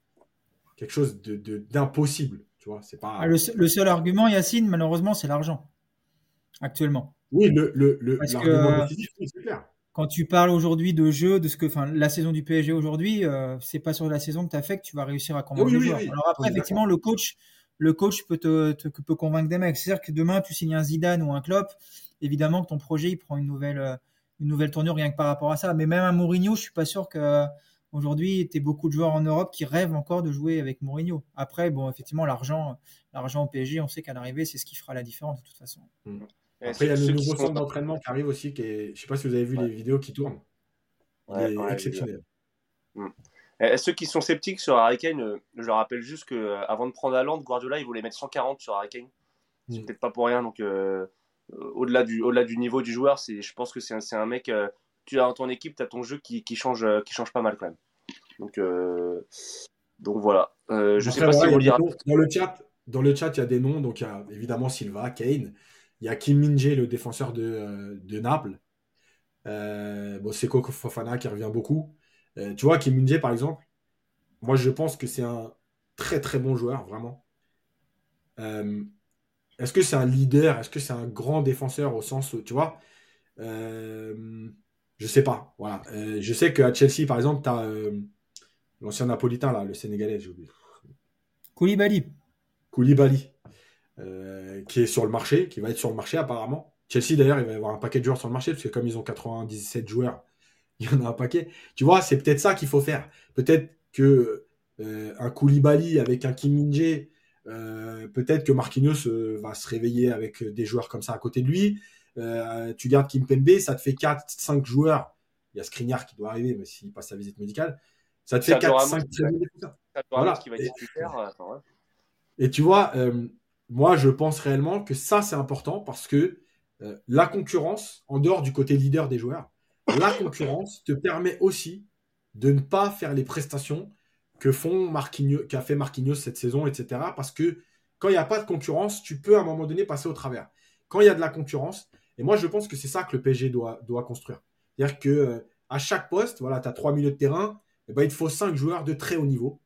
quelque chose d'impossible. tu vois, c'est pas. Ah, le, seul argument, Yacine, malheureusement, c'est l'argent. Actuellement. Oui, le, l'argument décisif, c'est clair quand tu parles aujourd'hui de jeu, de ce que, enfin, la saison du PSG aujourd'hui, euh, c'est pas sur la saison que tu as fait que tu vas réussir à convaincre les joueurs. Alors après, effectivement, le coach, le coach peut te, peut convaincre des mecs. C'est-à-dire que demain, tu signes un Zidane ou un Klopp, évidemment que ton projet, il prend une nouvelle, euh, une nouvelle tournure rien que par rapport à ça. Mais même un Mourinho, je suis pas sûr que aujourd'hui, tu beaucoup de joueurs en Europe qui rêvent encore de jouer avec Mourinho. Après, bon, effectivement, l'argent, l'argent au PSG, on sait qu'à l'arrivée, c'est ce qui fera la différence de toute façon. Mm. Après, il y a le nouveau centre d'entraînement qui arrive aussi. Qui est... Je sais pas si vous avez vu les vidéos qui tournent. Ouais, exceptionnel. Mm. Et ceux qui sont sceptiques sur Harry Kane, euh, je rappelle juste que euh, avant de prendre Land, Guardiola il voulait mettre 140 sur Harry Kane. C'est mm. peut-être pas pour rien. Donc euh, au-delà du, au-delà du niveau du joueur, c'est, je pense que c'est un, c'est un mec. Tu as dans ton équipe, tu as ton jeu qui, qui, change, qui change pas mal quand même. Donc, donc voilà. je sais pas si vous Dans le chat, dans le chat, il y a des noms. Donc il y a évidemment Silva, Kane. Il y a Kim Min le défenseur de, euh, de Naples. Euh, bon, Fofana qui revient beaucoup. Euh, tu vois, Kim Min par exemple, moi, je pense que c'est un très, très bon joueur, vraiment. Est-ce que c'est un leader? Est-ce que c'est un grand défenseur au sens, tu vois Je sais pas. Voilà. je sais qu'à Chelsea, par exemple, tu as l'ancien napolitain, là, le sénégalais, j'ai oublié. Koulibaly. Koulibaly. Euh, qui est sur le marché, qui va être sur le marché apparemment. Chelsea d'ailleurs, il va y avoir un paquet de joueurs sur le marché, parce que comme ils ont 97 joueurs, il y en a un paquet. Tu vois, c'est peut-être ça qu'il faut faire. Peut-être que euh, un Koulibaly avec un Kim euh, peut-être que Marquinhos va se réveiller avec des joueurs comme ça à côté de lui. Tu gardes Kim Pembe, ça te fait 4-5 joueurs. Il y a Skriniar qui doit arriver, mais s'il passe sa visite médicale. Ça te fait 4-5 voilà. qui va être et tu vois, moi, je pense réellement que ça, c'est important parce que euh, la concurrence, en dehors du côté leader des joueurs, la concurrence te permet aussi de ne pas faire les prestations que font Marquinhos, qu'a fait Marquinhos cette saison, etc. Parce que quand il n'y a pas de concurrence, tu peux à un moment donné passer au travers. Quand il y a de la concurrence, et moi je pense que c'est ça que le PSG doit, doit construire. C'est-à-dire que euh, à chaque poste, voilà, tu as trois milieux de terrain, et eh ben, il te faut cinq joueurs de très haut niveau.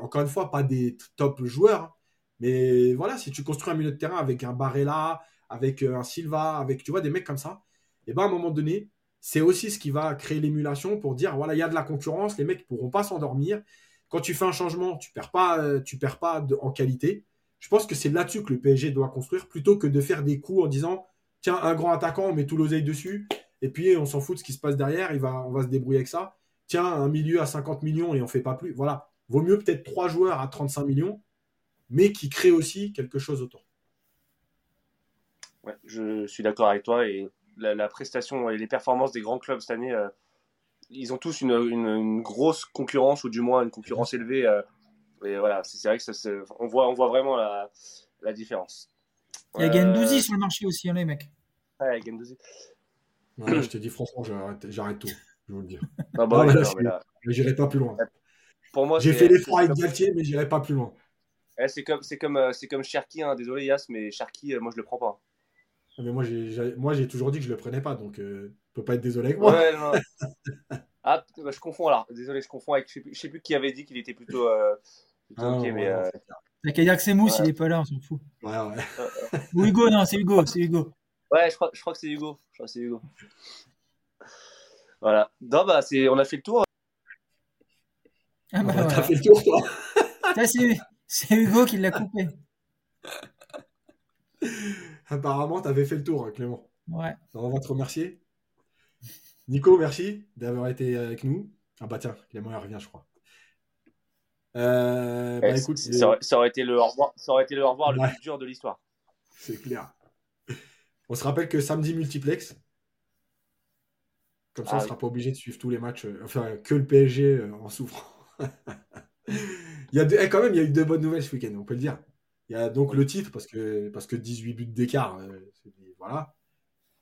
encore une fois, pas des top joueurs, mais voilà, si tu construis un milieu de terrain avec un Barella, avec euh, un Silva, avec tu vois des mecs comme ça, et eh ben à un moment donné, c'est aussi ce qui va créer l'émulation pour dire voilà, il y a de la concurrence, les mecs ne pourront pas s'endormir. Quand tu fais un changement, tu perds pas, euh, tu perds pas en qualité. Je pense que c'est là-dessus que le PSG doit construire plutôt que de faire des coups en disant tiens, un grand attaquant, on met tout l'oseille dessus, et puis on s'en fout de ce qui se passe derrière, il va, on va se débrouiller avec ça. Tiens, un milieu à 50 millions et on fait pas plus. Voilà. Vaut mieux peut-être trois joueurs à 35 millions mais qui crée aussi quelque chose autour. Ouais, je suis d'accord avec toi et la, prestation et les performances des grands clubs cette année, euh, ils ont tous une, grosse concurrence ou du moins une concurrence élevée. Euh, et voilà, c'est vrai que on voit vraiment la, différence. Il y a Gendouzi euh, sur le marché aussi, hein, les mecs. Ouais, Gendouzi. je te dis franchement, j'arrête tout. Je vous le dis. Ah bah, mais j'irai pas plus loin. Pour moi, j'ai fait l'effort avec Galtier, mais j'irai pas plus loin. Eh, c'est comme, c'est comme, euh, c'est comme Cherki, hein. désolé Yas, mais Cherki, euh, moi je le prends pas. Ah, mais moi j'ai, moi j'ai toujours dit que je le prenais pas, donc euh, peux pas être désolé avec moi. Ouais, non. ah, bah, je confonds alors. Désolé, je confonds avec. Je sais plus, qui avait dit qu'il était plutôt. Euh, plutôt ah, ok, mais. Euh... T'as qu'à dire que c'est Mousse, il est pas là, on s'en fout. Ouais, ouais. Ou Hugo, non, c'est Hugo, c'est Hugo. Ouais, je crois, je crois que c'est Hugo. Je crois que c'est Hugo. Voilà. Non, bah, c'est, on a fait le tour. Ah bah, T'as fait le tour, toi. Ça, c'est, c'est Hugo qui l'a coupé. Apparemment, tu avais fait le tour, hein, Clément. Ouais. on va te remercier. Nico, merci d'avoir été avec nous. Ah bah tiens, Clément il revient, je crois. Euh, bah, écoute, ça, aurait, été le au revoir, ça aurait été le revoir le plus dur de l'histoire. C'est clair. On se rappelle que samedi multiplex. Comme ça, ah on ne sera pas obligé de suivre tous les matchs, euh, enfin que le PSG euh, en souffrant. il y a eh, quand même, il y a eu de bonnes nouvelles ce week-end, on peut le dire. Il y a donc le titre, parce que, parce que 18 buts d'écart, voilà.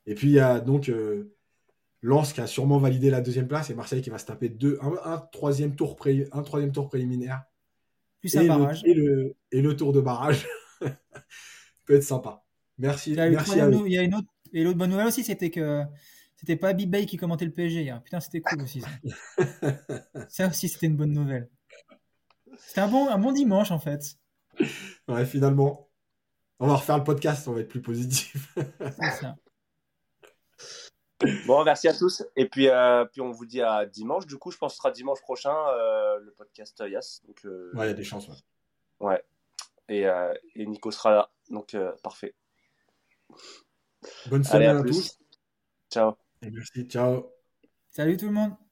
Et puis il y a donc Lens qui a sûrement validé la deuxième place et Marseille qui va se taper deux, un, troisième, tour un troisième tour préliminaire. Plus un barrage. et, le, et le tour de barrage. peut être sympa. Merci. Il y a, merci il y a une autre, et l'autre bonne nouvelle aussi, c'était que c'était pas Big Bay qui commentait le PSG hier. Putain, c'était cool aussi. Ça, ça aussi, c'était une bonne nouvelle. C'était un bon, un bon dimanche en fait. Ouais, finalement. On va refaire le podcast, on va être plus positif. C'est ça. Bon, merci à tous. Et puis, euh, puis on vous dit à dimanche. Du coup, je pense que ce sera dimanche prochain euh, le podcast Yas. Donc, euh, ouais, il y a des chances. Ouais. ouais. Et, et, Nico sera là. Donc, parfait. Bonne semaine à, tous. Ciao. Et merci. Ciao. Salut tout le monde.